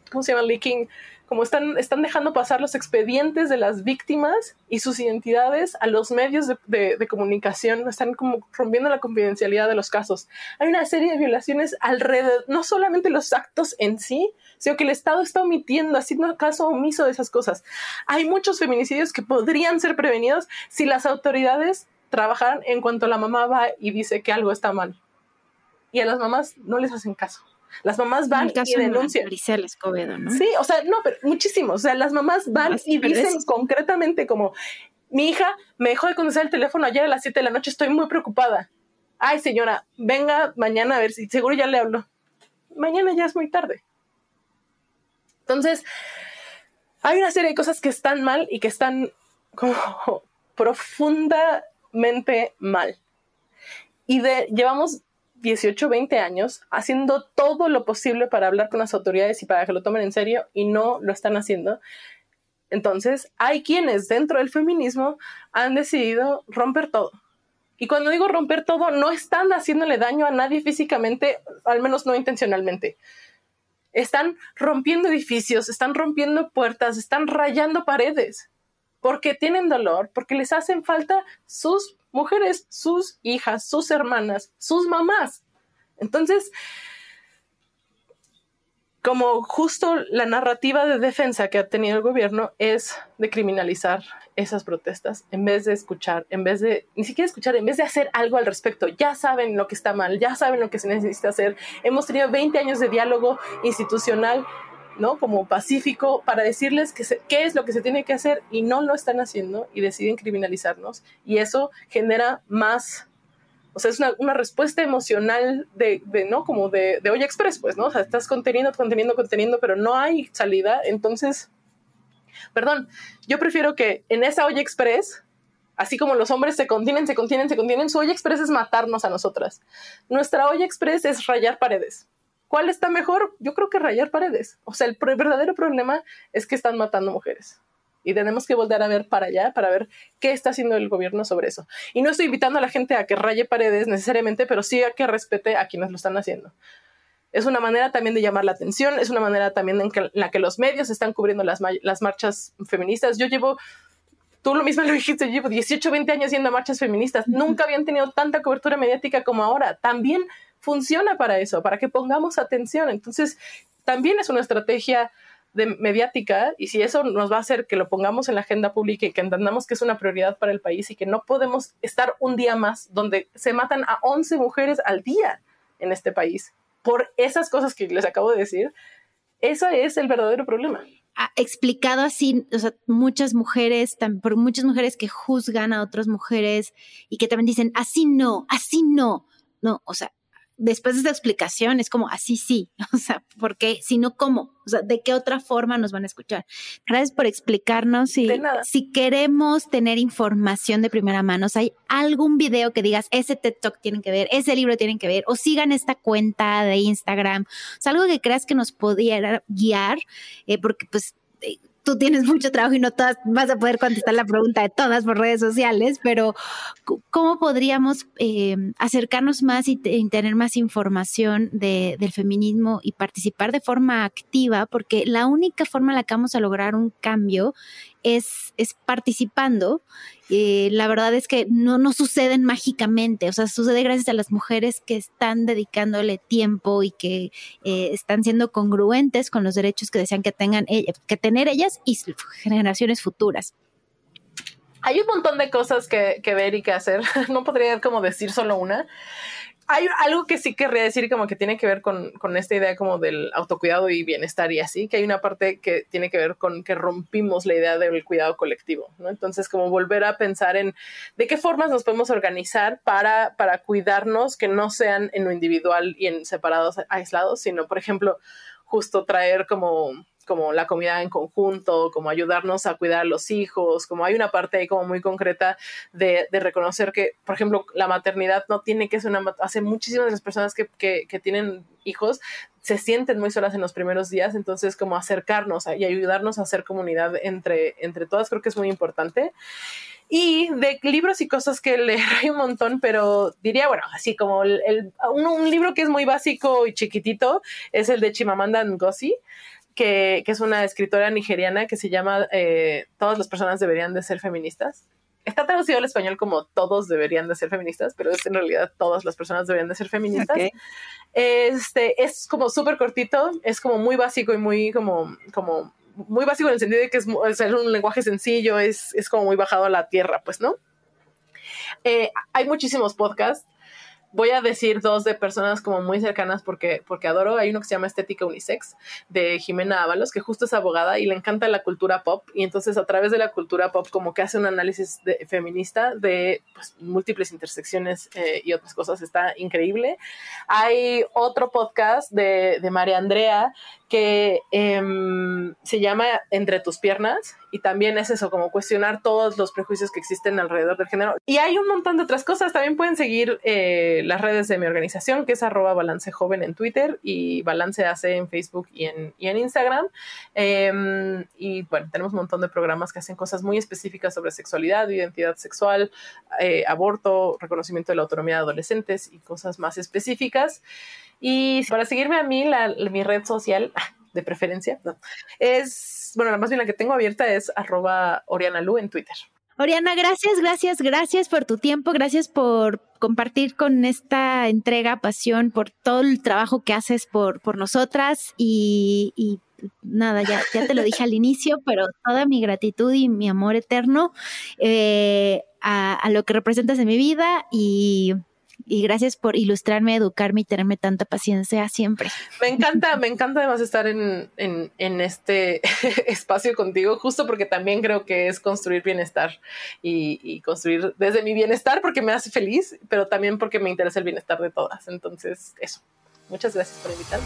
¿cómo se llama? Leaking como están, están dejando pasar los expedientes de las víctimas y sus identidades a los medios de, comunicación, están como rompiendo la confidencialidad de los casos. Hay una serie de violaciones alrededor, no solamente los actos en sí, sino que el Estado está omitiendo, haciendo caso omiso de esas cosas. Hay muchos feminicidios que podrían ser prevenidos si las autoridades trabajaran en cuanto la mamá va y dice que algo está mal. Y a las mamás no les hacen caso. Las mamás van y denuncian. Escobedo, ¿no? Sí, o sea, no, pero muchísimos. O sea, las mamás van y dicen concretamente como, mi hija me dejó de contestar el teléfono ayer a las 7 de la noche, estoy muy preocupada. Ay, señora, venga mañana a ver si seguro ya le hablo. Mañana ya es muy tarde. Entonces, hay una serie de cosas que están mal y que están como profundamente mal. Y de, llevamos 18, 20 años haciendo todo lo posible para hablar con las autoridades y para que lo tomen en serio y no lo están haciendo. Entonces, hay quienes dentro del feminismo han decidido romper todo. Y cuando digo romper todo, no están haciéndole daño a nadie físicamente, al menos no intencionalmente. Están rompiendo edificios, están rompiendo puertas, están rayando paredes, porque tienen dolor, porque les hacen falta sus mujeres, sus hijas, sus hermanas, sus mamás. Entonces, como justo la narrativa de defensa que ha tenido el gobierno es de criminalizar esas protestas en vez de escuchar, en vez de ni siquiera escuchar, en vez de hacer algo al respecto. Ya saben lo que está mal, ya saben lo que se necesita hacer. Hemos tenido 20 años de diálogo institucional ¿no? Como pacífico para decirles qué es lo que se tiene que hacer y no lo están haciendo y deciden criminalizarnos y eso genera más, o sea, es una, respuesta emocional de, ¿no? Como de, de express, pues, ¿no? O sea, estás conteniendo, conteniendo, conteniendo, pero no hay salida, entonces, perdón, yo prefiero que en esa olla express Así como los hombres se contienen, se contienen, se contienen, su olla express es matarnos a nosotras. Nuestra olla express es rayar paredes. ¿Cuál está mejor? Yo creo que rayar paredes. O sea, el, verdadero problema es que están matando mujeres. Y tenemos que volver a ver para allá para ver qué está haciendo el gobierno sobre eso. Y no estoy invitando a la gente a que raye paredes necesariamente, pero sí a que respete a quienes lo están haciendo. Es una manera también de llamar la atención, es una manera también en, la que los medios están cubriendo las, las marchas feministas. Yo llevo tú lo mismo lo dijiste, llevo 18, 20 años haciendo marchas feministas. Nunca habían tenido tanta cobertura mediática como ahora. También funciona para eso, para que pongamos atención. Entonces, también es una estrategia de mediática y si eso nos va a hacer que lo pongamos en la agenda pública y que entendamos que es una prioridad para el país y que no podemos estar un día más donde se matan a 11 mujeres al día en este país por esas cosas que les acabo de decir, eso es el verdadero problema. Ha explicado así, o sea, muchas mujeres, por muchas mujeres que juzgan a otras mujeres y que también dicen, así no, así no. No, o sea, después de esta explicación es como así sí, o sea, porque si no, ¿cómo? O sea, ¿de qué otra forma nos van a escuchar? Gracias por explicarnos si, si queremos tener información de primera mano, si hay algún video que digas, ese TED Talk tienen que ver, ese libro tienen que ver, o sigan esta cuenta de Instagram, o sea, algo que creas que nos pudiera guiar, eh, porque pues tú tienes mucho trabajo y no todas vas a poder contestar la pregunta de todas por redes sociales, pero ¿cómo podríamos eh, acercarnos más y, tener más información del feminismo y participar de forma activa? Porque la única forma en la que vamos a lograr un cambio es, es participando. Eh, la verdad es que no, no suceden mágicamente, o sea, sucede gracias a las mujeres que están dedicándole tiempo y que eh, están siendo congruentes con los derechos que desean que tengan que tener ellas y generaciones futuras. Hay un montón de cosas que, que ver y que hacer. No podría como decir solo una hay algo que sí querría decir como que tiene que ver con, con, esta idea como del autocuidado y bienestar y así, que hay una parte que tiene que ver con que rompimos la idea del cuidado colectivo, ¿no? Entonces, como volver a pensar en de qué formas nos podemos organizar para, para cuidarnos que no sean en lo individual y en separados, aislados, sino, por ejemplo, justo traer como como la comida en conjunto, como ayudarnos a cuidar a los hijos, como hay una parte ahí como muy concreta de, reconocer que, por ejemplo, la maternidad no tiene que ser una, hace muchísimas de las personas que, tienen hijos se sienten muy solas en los primeros días, entonces como acercarnos y ayudarnos a hacer comunidad entre, entre todas creo que es muy importante. Y de libros y cosas que leer hay un montón, pero diría, bueno, así como el, un, un, libro que es muy básico y chiquitito es el de Chimamanda Ngozi que, es una escritora nigeriana que se llama eh, Todas las personas deberían de ser feministas. Está traducido al español como todos deberían de ser feministas, pero es en realidad todas las personas deberían de ser feministas. Este es como súper cortito, es como muy básico y muy como, como muy básico en el sentido de que es, un lenguaje sencillo, es, es, como muy bajado a la tierra, pues, ¿no? Eh, hay muchísimos podcasts voy a decir dos de personas como muy cercanas porque, porque adoro. Hay uno que se llama Estética Unisex de Jimena Ábalos, que justo es abogada y le encanta la cultura pop. Y entonces a través de la cultura pop como que hace un análisis feminista de pues, múltiples intersecciones eh, y otras cosas. Está increíble. Hay otro podcast de, de María Andrea que em, se llama Entre tus piernas y también es eso, como cuestionar todos los prejuicios que existen alrededor del género. Y hay un montón de otras cosas, también pueden seguir eh, las redes de mi organización, que es arroba balance joven en Twitter y balance AC en Facebook y en, y en Instagram. Em, y bueno, tenemos un montón de programas que hacen cosas muy específicas sobre sexualidad, identidad sexual, eh, aborto, reconocimiento de la autonomía de adolescentes y cosas más específicas. Y para seguirme a mí, la, mi red social de preferencia, es, bueno, la más bien la que tengo abierta es arroba Oriana Lu en Twitter. Oriana, gracias, gracias, gracias por tu tiempo, gracias por compartir con esta entrega, pasión, por todo el trabajo que haces por, por nosotras y, nada, ya, ya te lo dije al inicio, pero toda mi gratitud y mi amor eterno eh, a, a, lo que representas en mi vida y y gracias por ilustrarme, educarme y tenerme tanta paciencia siempre. Me encanta, me encanta además estar en, este espacio contigo, justo porque también creo que es construir bienestar y, construir desde mi bienestar porque me hace feliz, pero también porque me interesa el bienestar de todas. Entonces, eso. Muchas gracias por invitarme.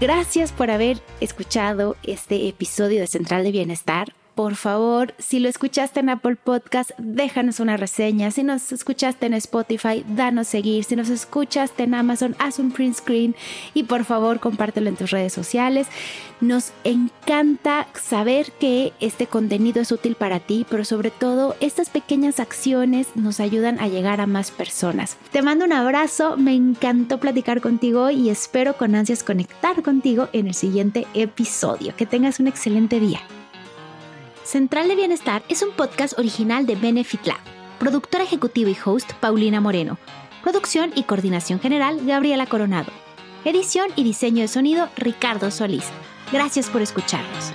Gracias por haber escuchado este episodio de Central de Bienestar por favor, si lo escuchaste en Apple Podcast, déjanos una reseña. Si nos escuchaste en Spotify, danos seguir. Si nos escuchaste en Amazon, haz un print screen y por favor compártelo en tus redes sociales. Nos encanta saber que este contenido es útil para ti, pero sobre todo estas pequeñas acciones nos ayudan a llegar a más personas. Te mando un abrazo, me encantó platicar contigo y espero con ansias conectar contigo en el siguiente episodio. Que tengas un excelente día. Central de Bienestar es un podcast original de Benefit Lab. Productora ejecutiva y host Paulina Moreno. Producción y coordinación general, Gabriela Coronado. Edición y diseño de sonido, Ricardo Solís. Gracias por escucharnos.